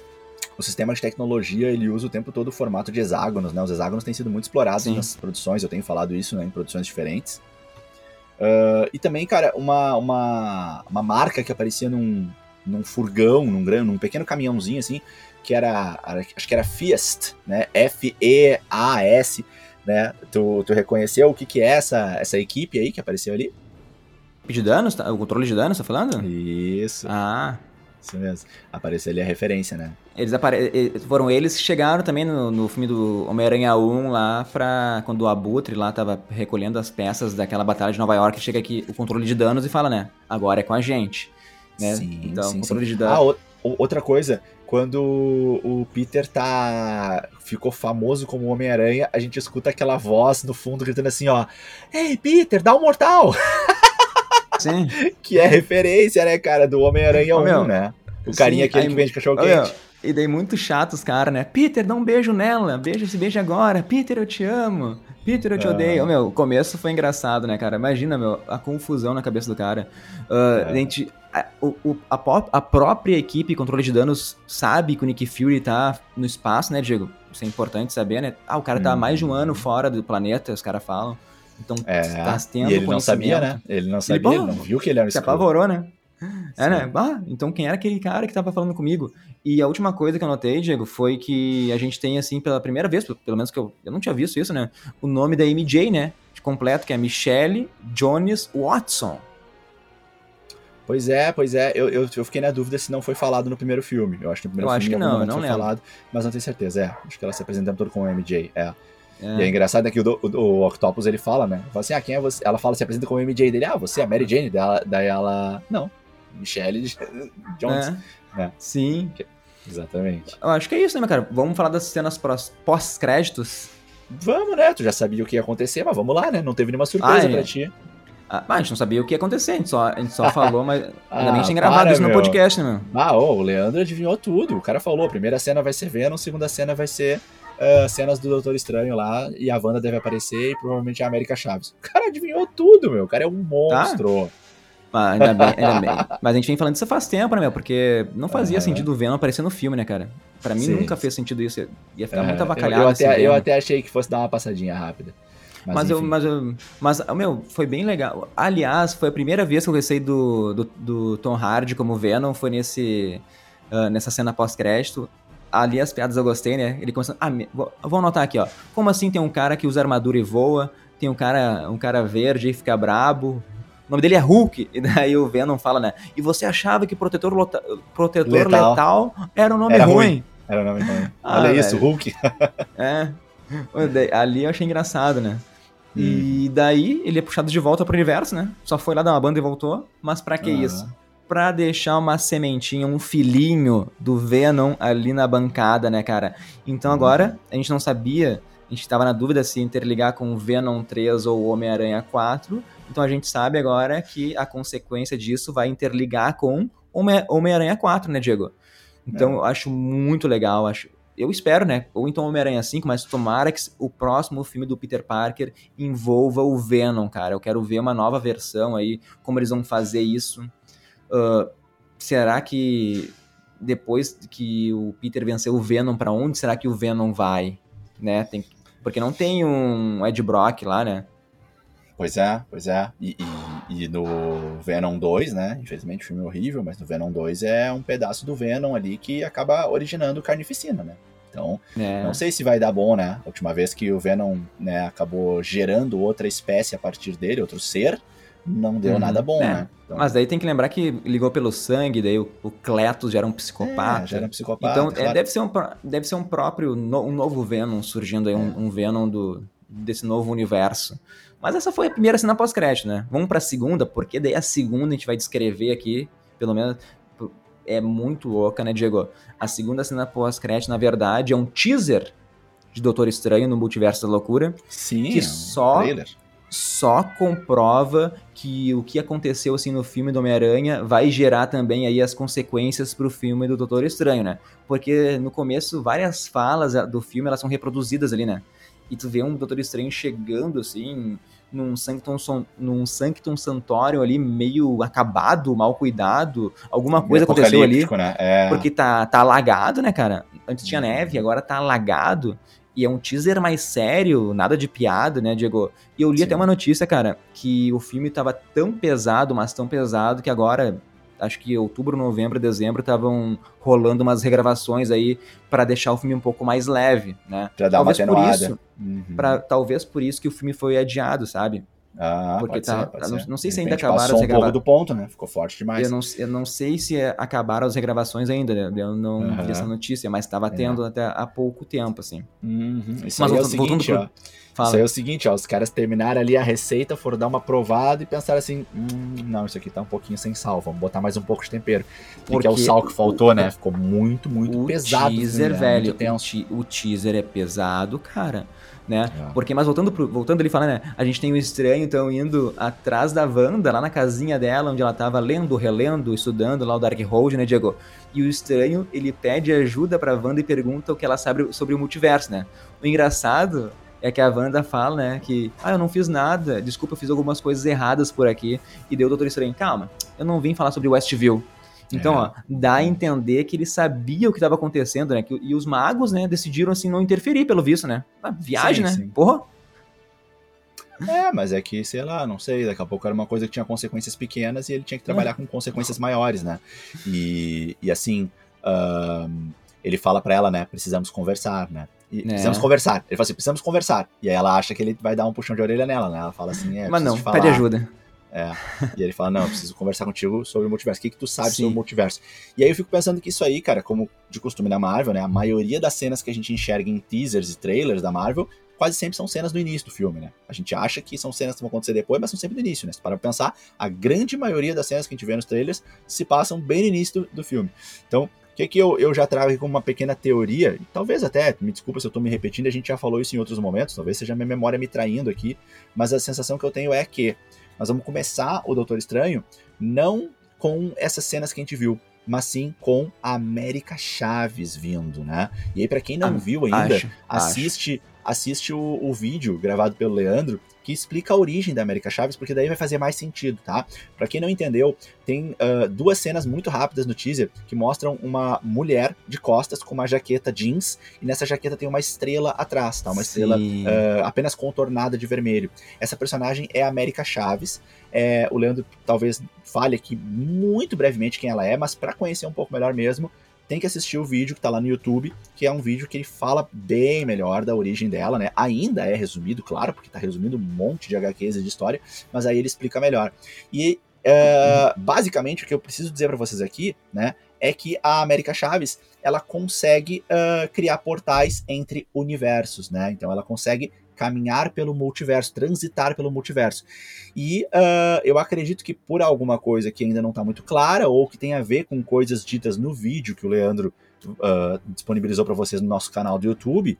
o sistema de tecnologia ele usa o tempo todo o formato de hexágonos, né? Os hexágonos têm sido muito explorados sim. nas produções, eu tenho falado isso, né, em produções diferentes. Uh, e também, cara, uma, uma, uma marca que aparecia num, num furgão, num, grande, num pequeno caminhãozinho assim, que era, acho que era Fiest, né? F-E-A-S, né? Tu, tu reconheceu o que, que é essa, essa equipe aí que apareceu ali? De danos? Tá? O controle de danos, tá falando? Isso. Ah. Isso mesmo. Apareceu ali a referência, né? Eles apare... Foram eles que chegaram também no, no filme do Homem-Aranha 1 lá pra. Quando o Abutre lá tava recolhendo as peças daquela batalha de Nova York, chega aqui o controle de danos e fala, né? Agora é com a gente. Né? Sim, então, sim, controle sim. de danos. Ah, o, outra coisa, quando o Peter tá ficou famoso como Homem-Aranha, a gente escuta aquela voz no fundo gritando assim, ó: "Ei, Peter, dá um mortal!" Sim. que é referência, né, cara, do Homem-Aranha 1, né? O carinha aquele aí, que vende cachorro quente. E daí muito chato os caras, né? Peter, dá um beijo nela. Beija esse beijo agora. Peter, eu te amo. Peter, eu te odeio. Oh, meu, o começo foi engraçado, né, cara? Imagina, meu, a confusão na cabeça do cara. Uh, é. a, gente, a, o, a, a, própria equipe controle de danos sabe que o Nick Fury tá no espaço, né, Diego? Isso é importante saber, né? Ah, o cara tá há mais de um ano fora do planeta, os caras falam. Então, é, tá tendo e ele não sabia, né? Ele não sabia, ele, ele não viu que ele era um Se apavorou, né? É, né? Ah, então quem era aquele cara que tava falando comigo? E a última coisa que eu notei, Diego, foi que a gente tem, assim, pela primeira vez, pelo menos que eu, eu não tinha visto isso, né? O nome da MJ, né? De completo, que é Michelle Jones Watson. Pois é, pois é. Eu, eu, eu, fiquei na dúvida se não foi falado no primeiro filme. Eu acho que no primeiro eu filme acho que não, não foi lembro. falado, mas não tenho certeza. É, acho que ela se apresentando todo como MJ. É. É. E é engraçado é que o, o, o, Octopus ele fala, né? Fala assim, ah, quem é você? Ela fala, se apresenta como MJ dele, ah, você é a Mary Jane. Daí daí ela não, Michelle Jones. É. É. Sim. Exatamente. Eu acho que é isso, né, cara? Vamos falar das cenas pós-créditos? Vamos, né? Tu já sabia o que ia acontecer, mas vamos lá, né? Não teve nenhuma surpresa ah, pra ti. Ah, a gente não sabia o que ia acontecer, a gente só, a gente só falou, mas ah, ainda bem que tinha gravado para, isso no meu. podcast, né, meu? Ah, oh, o Leandro adivinhou tudo. O cara falou: a primeira cena vai ser Venom, a segunda cena vai ser uh, cenas do Doutor Estranho lá, e a Wanda deve aparecer, e provavelmente a América Chaves. O cara adivinhou tudo, meu. O cara é um monstro. Tá. Mas, ainda bem, ainda bem. Mas a gente vem falando isso faz tempo, né, meu? Porque não fazia uhum. sentido o Venom aparecer no filme, né, cara? Pra mim Sim. nunca fez sentido isso. Ia ficar uhum. muito avacalhado. Eu, eu até, eu até achei que fosse dar uma passadinha rápida. Mas, mas eu, mas, eu, mas, meu, foi bem legal. Aliás, foi a primeira vez que eu gostei do, do, do Tom Hardy como Venom, foi nesse, uh, nessa cena pós-crédito. Ali as piadas eu gostei, né? Ele começou. Ah, vou, vou anotar aqui, ó. Como assim tem um cara que usa armadura e voa? Tem um cara, um cara verde e fica brabo, o nome dele é Hulk. E daí o Venom fala, né? E você achava que protetor, lota, protetor letal. letal. era um nome era ruim. ruim. Era um nome ruim. Ah, Olha isso, Hulk. é. Ali eu achei engraçado, né? Hum. E daí ele é puxado de volta pro universo, né? Só foi lá dar uma banda e voltou. Mas para que isso? Pra deixar uma sementinha, um filhinho do Venom ali na bancada, né, cara? Então uhum. agora, a gente não sabia, a gente tava na dúvida se interligar com o Venom 3 ou Homem-Aranha 4. Então a gente sabe agora que a consequência disso vai interligar com Homem-Aranha 4, né, Diego? Então é. eu acho muito legal, acho. Eu espero, né? Ou então Homem-Aranha 5, mas tomara que o próximo filme do Peter Parker envolva o Venom, cara. Eu quero ver uma nova versão aí, como eles vão fazer isso. Uh, será que depois que o Peter venceu o Venom, para onde será que o Venom vai? Né? Tem, porque não tem um Ed Brock lá, né? Pois é, pois é. E, e, e, no Venom 2, né? Infelizmente o filme é horrível, mas no Venom 2 é um pedaço do Venom ali que acaba originando carnificina, né? Então, é. não sei se vai dar bom, né? A última vez que o Venom né, acabou gerando outra espécie a partir dele, outro ser, não deu uhum. nada bom, é. né? Então... Mas daí tem que lembrar que ligou pelo sangue, daí o, o Cletus já era um psicopata. É, já era um psicopata. Então, é, claro. deve, ser um, deve ser um próprio, no, um novo Venom surgindo aí, um, é. um Venom do, desse novo universo. Mas essa foi a primeira cena pós-crédito, né? Vamos pra segunda, porque daí a segunda a gente vai descrever aqui, pelo menos é muito louca, né, Diego? A segunda cena pós-crédito, na verdade, é um teaser de Doutor Estranho no Multiverso da Loucura. Sim, que só, trailer. Só comprova que o que aconteceu assim no filme do Homem-Aranha vai gerar também aí as consequências pro filme do Doutor Estranho, né? Porque no começo várias falas do filme elas são reproduzidas ali, né? E tu vê um Doutor Estranho chegando assim num Sanctum, num Sanctum Santorium ali meio acabado, mal cuidado, alguma coisa aconteceu ali. Né? É. Porque tá, tá alagado, né, cara? Antes tinha neve, agora tá alagado. E é um teaser mais sério, nada de piada, né, Diego? E eu li Sim. até uma notícia, cara, que o filme tava tão pesado, mas tão pesado, que agora, acho que outubro, novembro, dezembro, estavam rolando umas regravações aí para deixar o filme um pouco mais leve, né? Pra dar talvez uma por isso, uhum. pra, Talvez por isso que o filme foi adiado, sabe? Ah, Porque tá, ser, não, não, sei se ainda acabaram as regravações. um pouco do ponto, né? Ficou forte demais. Eu não, eu não sei se acabaram as regravações ainda, né? eu não uhum. vi essa notícia, mas estava é. tendo é. até há pouco tempo, assim. Uhum. Isso mas aí é o seguinte, pro... ó. Fala. Isso aí é o seguinte, ó, os caras terminaram ali a receita, foram dar uma provada e pensaram assim, hum, não, isso aqui tá um pouquinho sem sal, vamos botar mais um pouco de tempero. Porque é o sal que faltou, né? Ficou muito, muito o pesado. Teaser, assim, velho, o, o teaser é pesado, cara né? É. Porque, mas voltando, pro, voltando ali falando, né? A gente tem o estranho, então, indo atrás da Wanda, lá na casinha dela, onde ela tava lendo, relendo, estudando lá o Dark Hold, né, Diego? E o estranho, ele pede ajuda pra Wanda e pergunta o que ela sabe sobre o multiverso, né? O engraçado é que a Wanda fala, né, que, ah, eu não fiz nada, desculpa, eu fiz algumas coisas erradas por aqui. E deu o Doutor Estranho, calma, eu não vim falar sobre Westview. Então, é. ó, dá a entender que ele sabia o que estava acontecendo, né? Que, e os magos, né, decidiram, assim, não interferir, pelo visto, né? Ah, viagem, sim, né? Sim. Porra! É, mas é que, sei lá, não sei, daqui a pouco era uma coisa que tinha consequências pequenas e ele tinha que trabalhar é. com consequências maiores, né? E, e assim, um, ele fala para ela, né, precisamos conversar, né? E, é. Precisamos conversar. Ele fala assim, precisamos conversar. E aí ela acha que ele vai dar um puxão de orelha nela, né? Ela fala assim, é, Mas não, pede ajuda. É. E ele fala: Não, eu preciso conversar contigo sobre o multiverso. O que, que tu sabe Sim. sobre o multiverso? E aí eu fico pensando que isso aí, cara, como de costume na Marvel, né? A maioria das cenas que a gente enxerga em teasers e trailers da Marvel quase sempre são cenas do início do filme, né? A gente acha que são cenas que vão acontecer depois, mas são sempre do início, né? Se para pensar, a grande maioria das cenas que a gente vê nos trailers se passam bem no início do, do filme. Então, o que, que eu, eu já trago aqui como uma pequena teoria, talvez até, me desculpa se eu estou me repetindo, a gente já falou isso em outros momentos, talvez seja minha memória me traindo aqui, mas a sensação que eu tenho é que nós vamos começar o Doutor Estranho não com essas cenas que a gente viu, mas sim com a América Chaves vindo, né? E aí, para quem não ah, viu ainda, acho, assiste, acho. assiste o, o vídeo gravado pelo Leandro, que explica a origem da América Chaves, porque daí vai fazer mais sentido, tá? Para quem não entendeu, tem uh, duas cenas muito rápidas no teaser que mostram uma mulher de costas com uma jaqueta jeans e nessa jaqueta tem uma estrela atrás, tá? Uma Sim. estrela uh, apenas contornada de vermelho. Essa personagem é a América Chaves. É, o Leandro talvez fale aqui muito brevemente quem ela é, mas para conhecer um pouco melhor mesmo, tem que assistir o vídeo que tá lá no YouTube, que é um vídeo que ele fala bem melhor da origem dela, né? Ainda é resumido, claro, porque tá resumindo um monte de HQs e de história, mas aí ele explica melhor. E uh, basicamente o que eu preciso dizer para vocês aqui, né, é que a América Chaves ela consegue uh, criar portais entre universos, né? Então ela consegue caminhar pelo multiverso, transitar pelo multiverso. E uh, eu acredito que por alguma coisa que ainda não está muito clara, ou que tem a ver com coisas ditas no vídeo que o Leandro uh, disponibilizou para vocês no nosso canal do YouTube,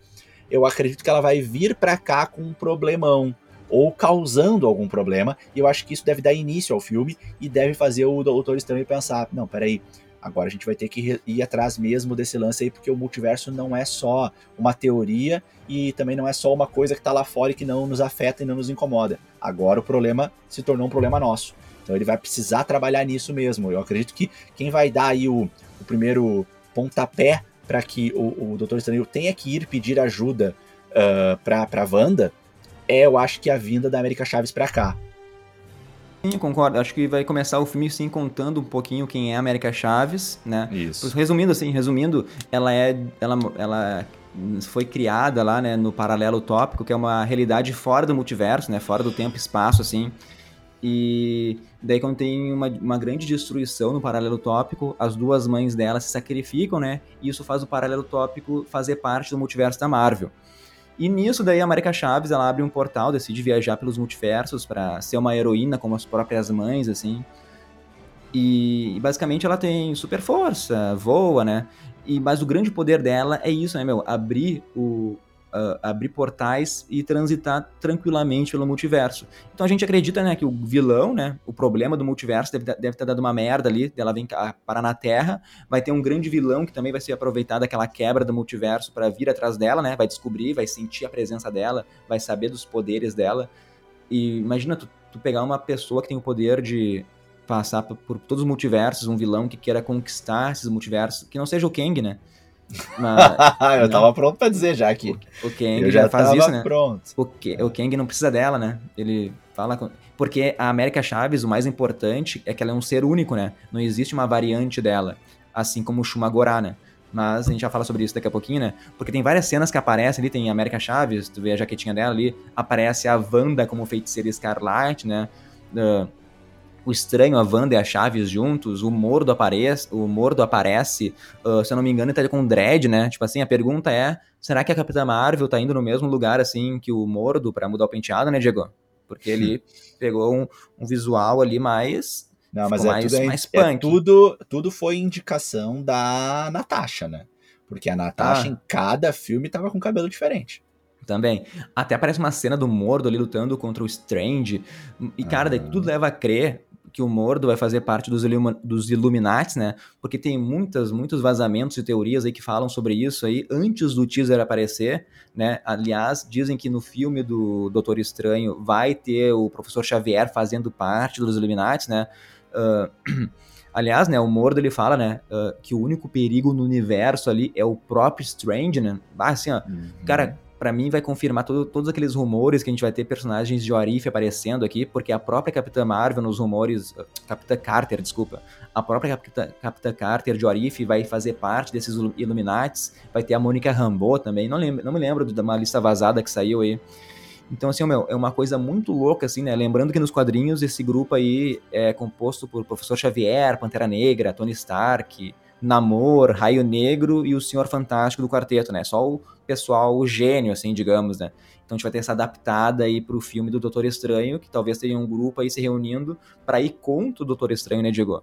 eu acredito que ela vai vir para cá com um problemão ou causando algum problema, e eu acho que isso deve dar início ao filme e deve fazer o Doutor Estranho pensar, não, peraí, Agora a gente vai ter que ir atrás mesmo desse lance aí, porque o multiverso não é só uma teoria e também não é só uma coisa que está lá fora e que não nos afeta e não nos incomoda. Agora o problema se tornou um problema nosso. Então ele vai precisar trabalhar nisso mesmo. Eu acredito que quem vai dar aí o, o primeiro pontapé para que o, o Dr. Estranho tenha que ir pedir ajuda uh, para a Wanda é, eu acho que a vinda da América Chaves para cá. Sim, concordo. Acho que vai começar o filme sim contando um pouquinho quem é a América Chaves, né? Isso. Resumindo assim, resumindo, ela é ela, ela foi criada lá, né, no paralelo tópico, que é uma realidade fora do multiverso, né, fora do tempo e espaço assim. E daí quando tem uma, uma grande destruição no paralelo tópico, as duas mães dela se sacrificam, né? E isso faz o paralelo tópico fazer parte do multiverso da Marvel. E nisso daí a Marika Chaves, ela abre um portal, decide viajar pelos multiversos para ser uma heroína como as próprias mães, assim. E, basicamente ela tem super força, voa, né? E, mas o grande poder dela é isso, né, meu? Abrir o, uh, abrir portais e transitar tranquilamente pelo multiverso. Então a gente acredita, né, que o vilão, né, o problema do multiverso deve, deve ter dado uma merda ali, ela vem parar na Terra, vai ter um grande vilão que também vai ser aproveitado daquela quebra do multiverso para vir atrás dela, né, vai descobrir, vai sentir a presença dela, vai saber dos poderes dela. E imagina tu, tu pegar uma pessoa que tem o poder de passar por, por todos os multiversos, um vilão que queira conquistar esses multiversos, que não seja o Kang, né? Mas, eu tava pronto pra dizer já que. O, o Kang já, já faz isso, né? Pronto. O, o Kang não precisa dela, né? Ele fala com... Porque a América Chaves, o mais importante é que ela é um ser único, né? Não existe uma variante dela. Assim como o Shumagorá, né? Mas a gente já fala sobre isso daqui a pouquinho, né? Porque tem várias cenas que aparecem ali, tem a América Chaves, tu vê a jaquetinha dela ali, aparece a Wanda como feiticeira escarlate, né? Uh, o Estranho, a Wanda e a Chaves juntos, o Mordo aparece, o Mordo aparece, uh, se eu não me engano, ele tá com o Dredd, né? Tipo assim, a pergunta é, será que a Capitã Marvel tá indo no mesmo lugar, assim, que o Mordo para mudar o penteado, né, Diego? Porque ele pegou um, um, visual ali mais... Não, mas é, mais, tudo, mais é, punk. É tudo, tudo foi indicação da Natasha, né? Porque a Natasha ah. em cada filme tava com cabelo diferente também. Até aparece uma cena do Mordo ali lutando contra o Strange. E, cara, daí tudo leva a crer que o Mordo vai fazer parte dos, Illum dos Illuminati, né? Porque tem muitas, muitos vazamentos e teorias aí que falam sobre isso aí antes do teaser aparecer, né? Aliás, dizem que no filme do Doutor Estranho vai ter o Professor Xavier fazendo parte dos Illuminati, né? Uh, aliás, né, o Mordo ele fala, né, uh, que o único perigo no universo ali é o próprio Strange, né? Ah, assim, ó, uhum. cara, para mim vai confirmar todo, todos aqueles rumores que a gente vai ter personagens de Orif aparecendo aqui, porque a própria Capitã Marvel nos rumores, uh, Capitã Carter, desculpa, a própria Capitã, Capitã Carter de Orif vai fazer parte desses Illuminates, vai ter a Mônica Rambeau também, não, lembro, não me lembro de uma lista vazada que saiu aí. Então, assim, meu, é uma coisa muito louca, assim, né? Lembrando que nos quadrinhos esse grupo aí é composto por Professor Xavier, Pantera Negra, Tony Stark, Namor, Raio Negro e o Senhor Fantástico do quarteto, né? Só o pessoal, o gênio, assim, digamos, né? Então a gente vai ter essa adaptada aí pro filme do Doutor Estranho, que talvez teria um grupo aí se reunindo para ir contra o Doutor Estranho, né, Diego?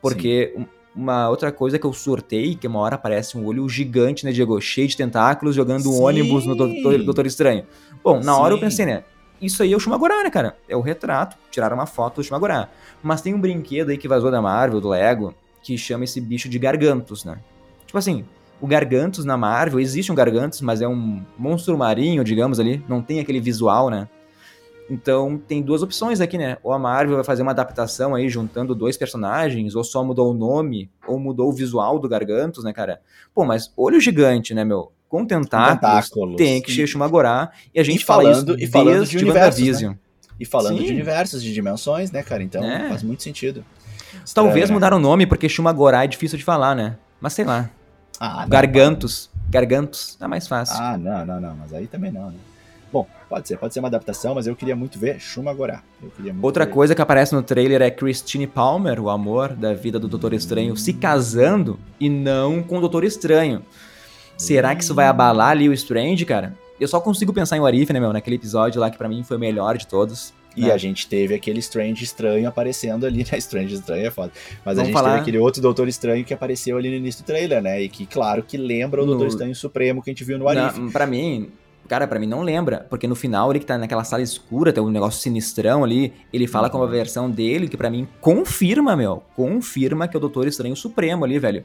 Porque Sim. uma outra coisa que eu surtei, que uma hora aparece um olho gigante, né, Diego? Cheio de tentáculos, jogando um ônibus no Doutor, Doutor Estranho. Bom, na Sim. hora eu pensei, né? Isso aí é o Shumagorá, né, cara? É o retrato, tiraram uma foto do Shumagorá. Mas tem um brinquedo aí que vazou da Marvel, do Lego, que chama esse bicho de Gargantos, né? Tipo assim, o Gargantos na Marvel, existe um Gargantos, mas é um monstro marinho, digamos ali, não tem aquele visual, né? Então tem duas opções aqui, né? Ou a Marvel vai fazer uma adaptação aí juntando dois personagens, ou só mudou o nome, ou mudou o visual do Gargantos, né, cara? Pô, mas olho gigante, né, meu? Com tentáculos, tentáculos. tem que ser Shumagorá, e a gente e fala falando, isso e falando de universos, né? E falando Sim. de universos, de dimensões, né, cara? Então é. faz muito sentido. Talvez é. mudaram o nome porque Shumagorá é difícil de falar, né? Mas sei lá. Ah, Gargantos. Não. Gargantos é mais fácil. Ah, não, não, não. Mas aí também não, né? Bom, pode ser, pode ser uma adaptação, mas eu queria muito ver Shumagorá. Outra ver. coisa que aparece no trailer é Christine Palmer, o amor da vida do Doutor Estranho, se casando e não com o Doutor Estranho. Será que isso vai abalar ali o Strange, cara? Eu só consigo pensar em Warif, né, meu? Naquele episódio lá que para mim foi o melhor de todos. E é. a gente teve aquele Strange estranho aparecendo ali, né? Strange estranho é foda. Mas Vamos a gente falar... teve aquele outro Doutor Estranho que apareceu ali no início do trailer, né? E que, claro, que lembra o no... Doutor Estranho Supremo que a gente viu no Arif. Pra mim, Cara, para mim não lembra, porque no final ele que tá naquela sala escura, tem um negócio sinistrão ali, ele fala uhum. com a versão dele que para mim confirma, meu, confirma que é o Doutor Estranho Supremo ali, velho.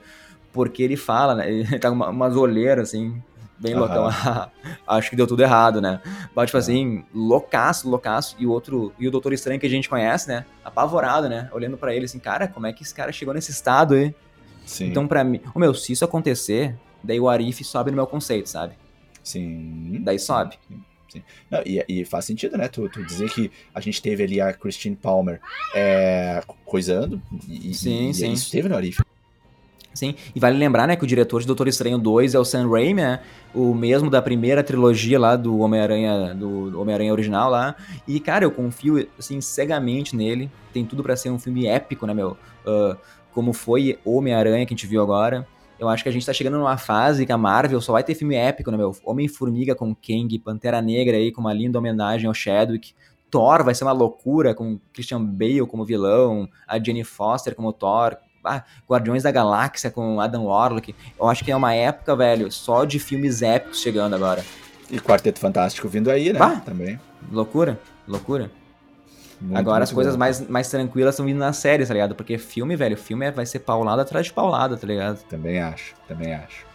Porque ele fala, né, ele tá com uma, umas olheiras assim, bem uhum. loucão. Acho que deu tudo errado, né? Mas, tipo assim, loucaço, loucaço. E o outro, e o Doutor Estranho que a gente conhece, né? Apavorado, né? Olhando para ele assim, cara, como é que esse cara chegou nesse estado aí? Sim. Então, para mim, oh, meu, se isso acontecer, daí o Arif sobe no meu conceito, sabe? Sim. Daí sobe. Sim. Sim. Não, e, e, faz sentido, né? Tu, tu, dizer que a gente teve ali a Christine Palmer é, coisando. E, sim, e, sim. isso teve no Arif. Sim, e vale lembrar, né, que o diretor de Doutor Estranho 2 é o Sam Raimi, né? O mesmo da primeira trilogia lá do Homem-Aranha, do Homem-Aranha original lá. E, cara, eu confio, assim, cegamente nele. Tem tudo para ser um filme épico, né, meu? Uh, como foi Homem-Aranha que a gente viu agora. Eu acho que a gente tá chegando numa fase que a Marvel só vai ter filme épico, né, meu? Homem-Formiga com Kang, Pantera Negra aí com uma linda homenagem ao Chadwick. Thor vai ser uma loucura com Christian Bale como vilão, a Jenny Foster como Thor, ah, Guardiões da Galáxia com Adam Warlock. Eu acho que é uma época, velho, só de filmes épicos chegando agora. E Quarteto Fantástico vindo aí, né? Ah, Também. Loucura, loucura. Muito, Agora muito as coisas bom. mais, mais tranquilas estão vindo nas séries, tá ligado? Porque filme, velho, filme é- vai ser paulada atrás de paulada, tá ligado? Também acho, também acho.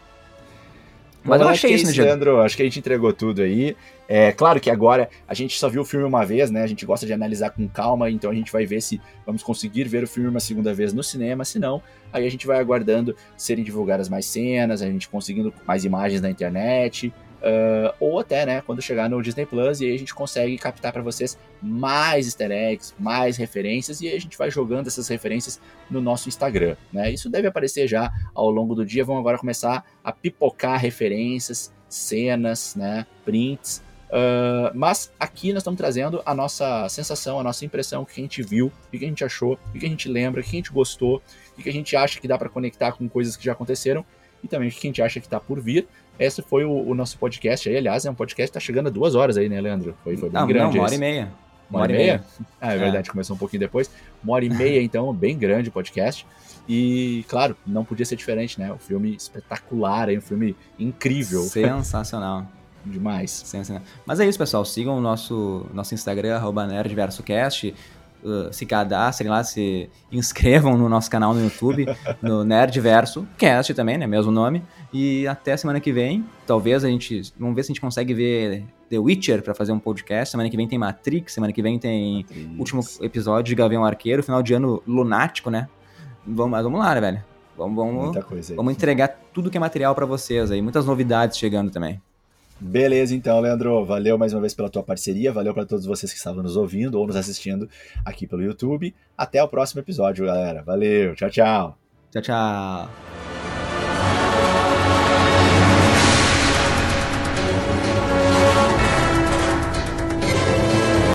Mas eu achei acho que é isso, né? Leandro? Acho que a gente entregou tudo aí. É claro que agora a gente só viu o filme uma vez, né? A gente gosta de analisar com calma, então a gente vai ver se vamos conseguir ver o filme uma segunda vez no cinema. Se não, aí a gente vai aguardando serem divulgadas mais cenas, a gente conseguindo mais imagens na internet. Ah, ou até, né, quando chegar no Disney Plus e aí a gente consegue captar para vocês mais easter eggs, mais referências e aí a gente vai jogando essas referências no nosso Instagram, né? Isso deve aparecer já ao longo do dia. Vão agora começar a pipocar referências, cenas, né, prints. Ah, mas aqui nós estamos trazendo a nossa sensação, a nossa impressão, o que a gente viu, o que a gente achou, o que a gente lembra, o que a gente gostou, o que a gente acha que dá para conectar com coisas que já aconteceram e também o que a gente acha que está por vir. Esse foi o, o nosso podcast aí, aliás, é um podcast que tá chegando a duas horas aí, né, Leandro? Foi, foi bem Não, não, grande uma hora e meia. Uma hora e meia? Ah, é verdade, começou um pouquinho depois. Uma hora e meia, então, bem grande o podcast. E, claro, não podia ser diferente, né? Um filme espetacular, hein? um filme incrível. Sensacional. Demais. Sensacional. Mas é isso, pessoal. Sigam o nosso, nosso Instagram, arroba nerdversocast. Uh, se cadastrem lá, se inscrevam no nosso canal no YouTube, no Nerdverso Cast também, né? Mesmo nome. E até semana que vem. Talvez a gente. Vamos ver se a gente consegue ver The Witcher pra fazer um podcast. Semana que vem tem Matrix, semana que vem tem último episódio de Gavião Arqueiro, final de ano lunático, né? Vamos, mas vamos lá, né, velho? Vamos, vamos, Muita coisa aí. vamos entregar tudo que é material pra vocês aí. Muitas novidades chegando também. Beleza, então, Leandro. Valeu mais uma vez pela tua parceria. Valeu para todos vocês que estavam nos ouvindo ou nos assistindo aqui pelo YouTube. Até o próximo episódio, galera. Valeu. Tchau, tchau. Tchau, tchau.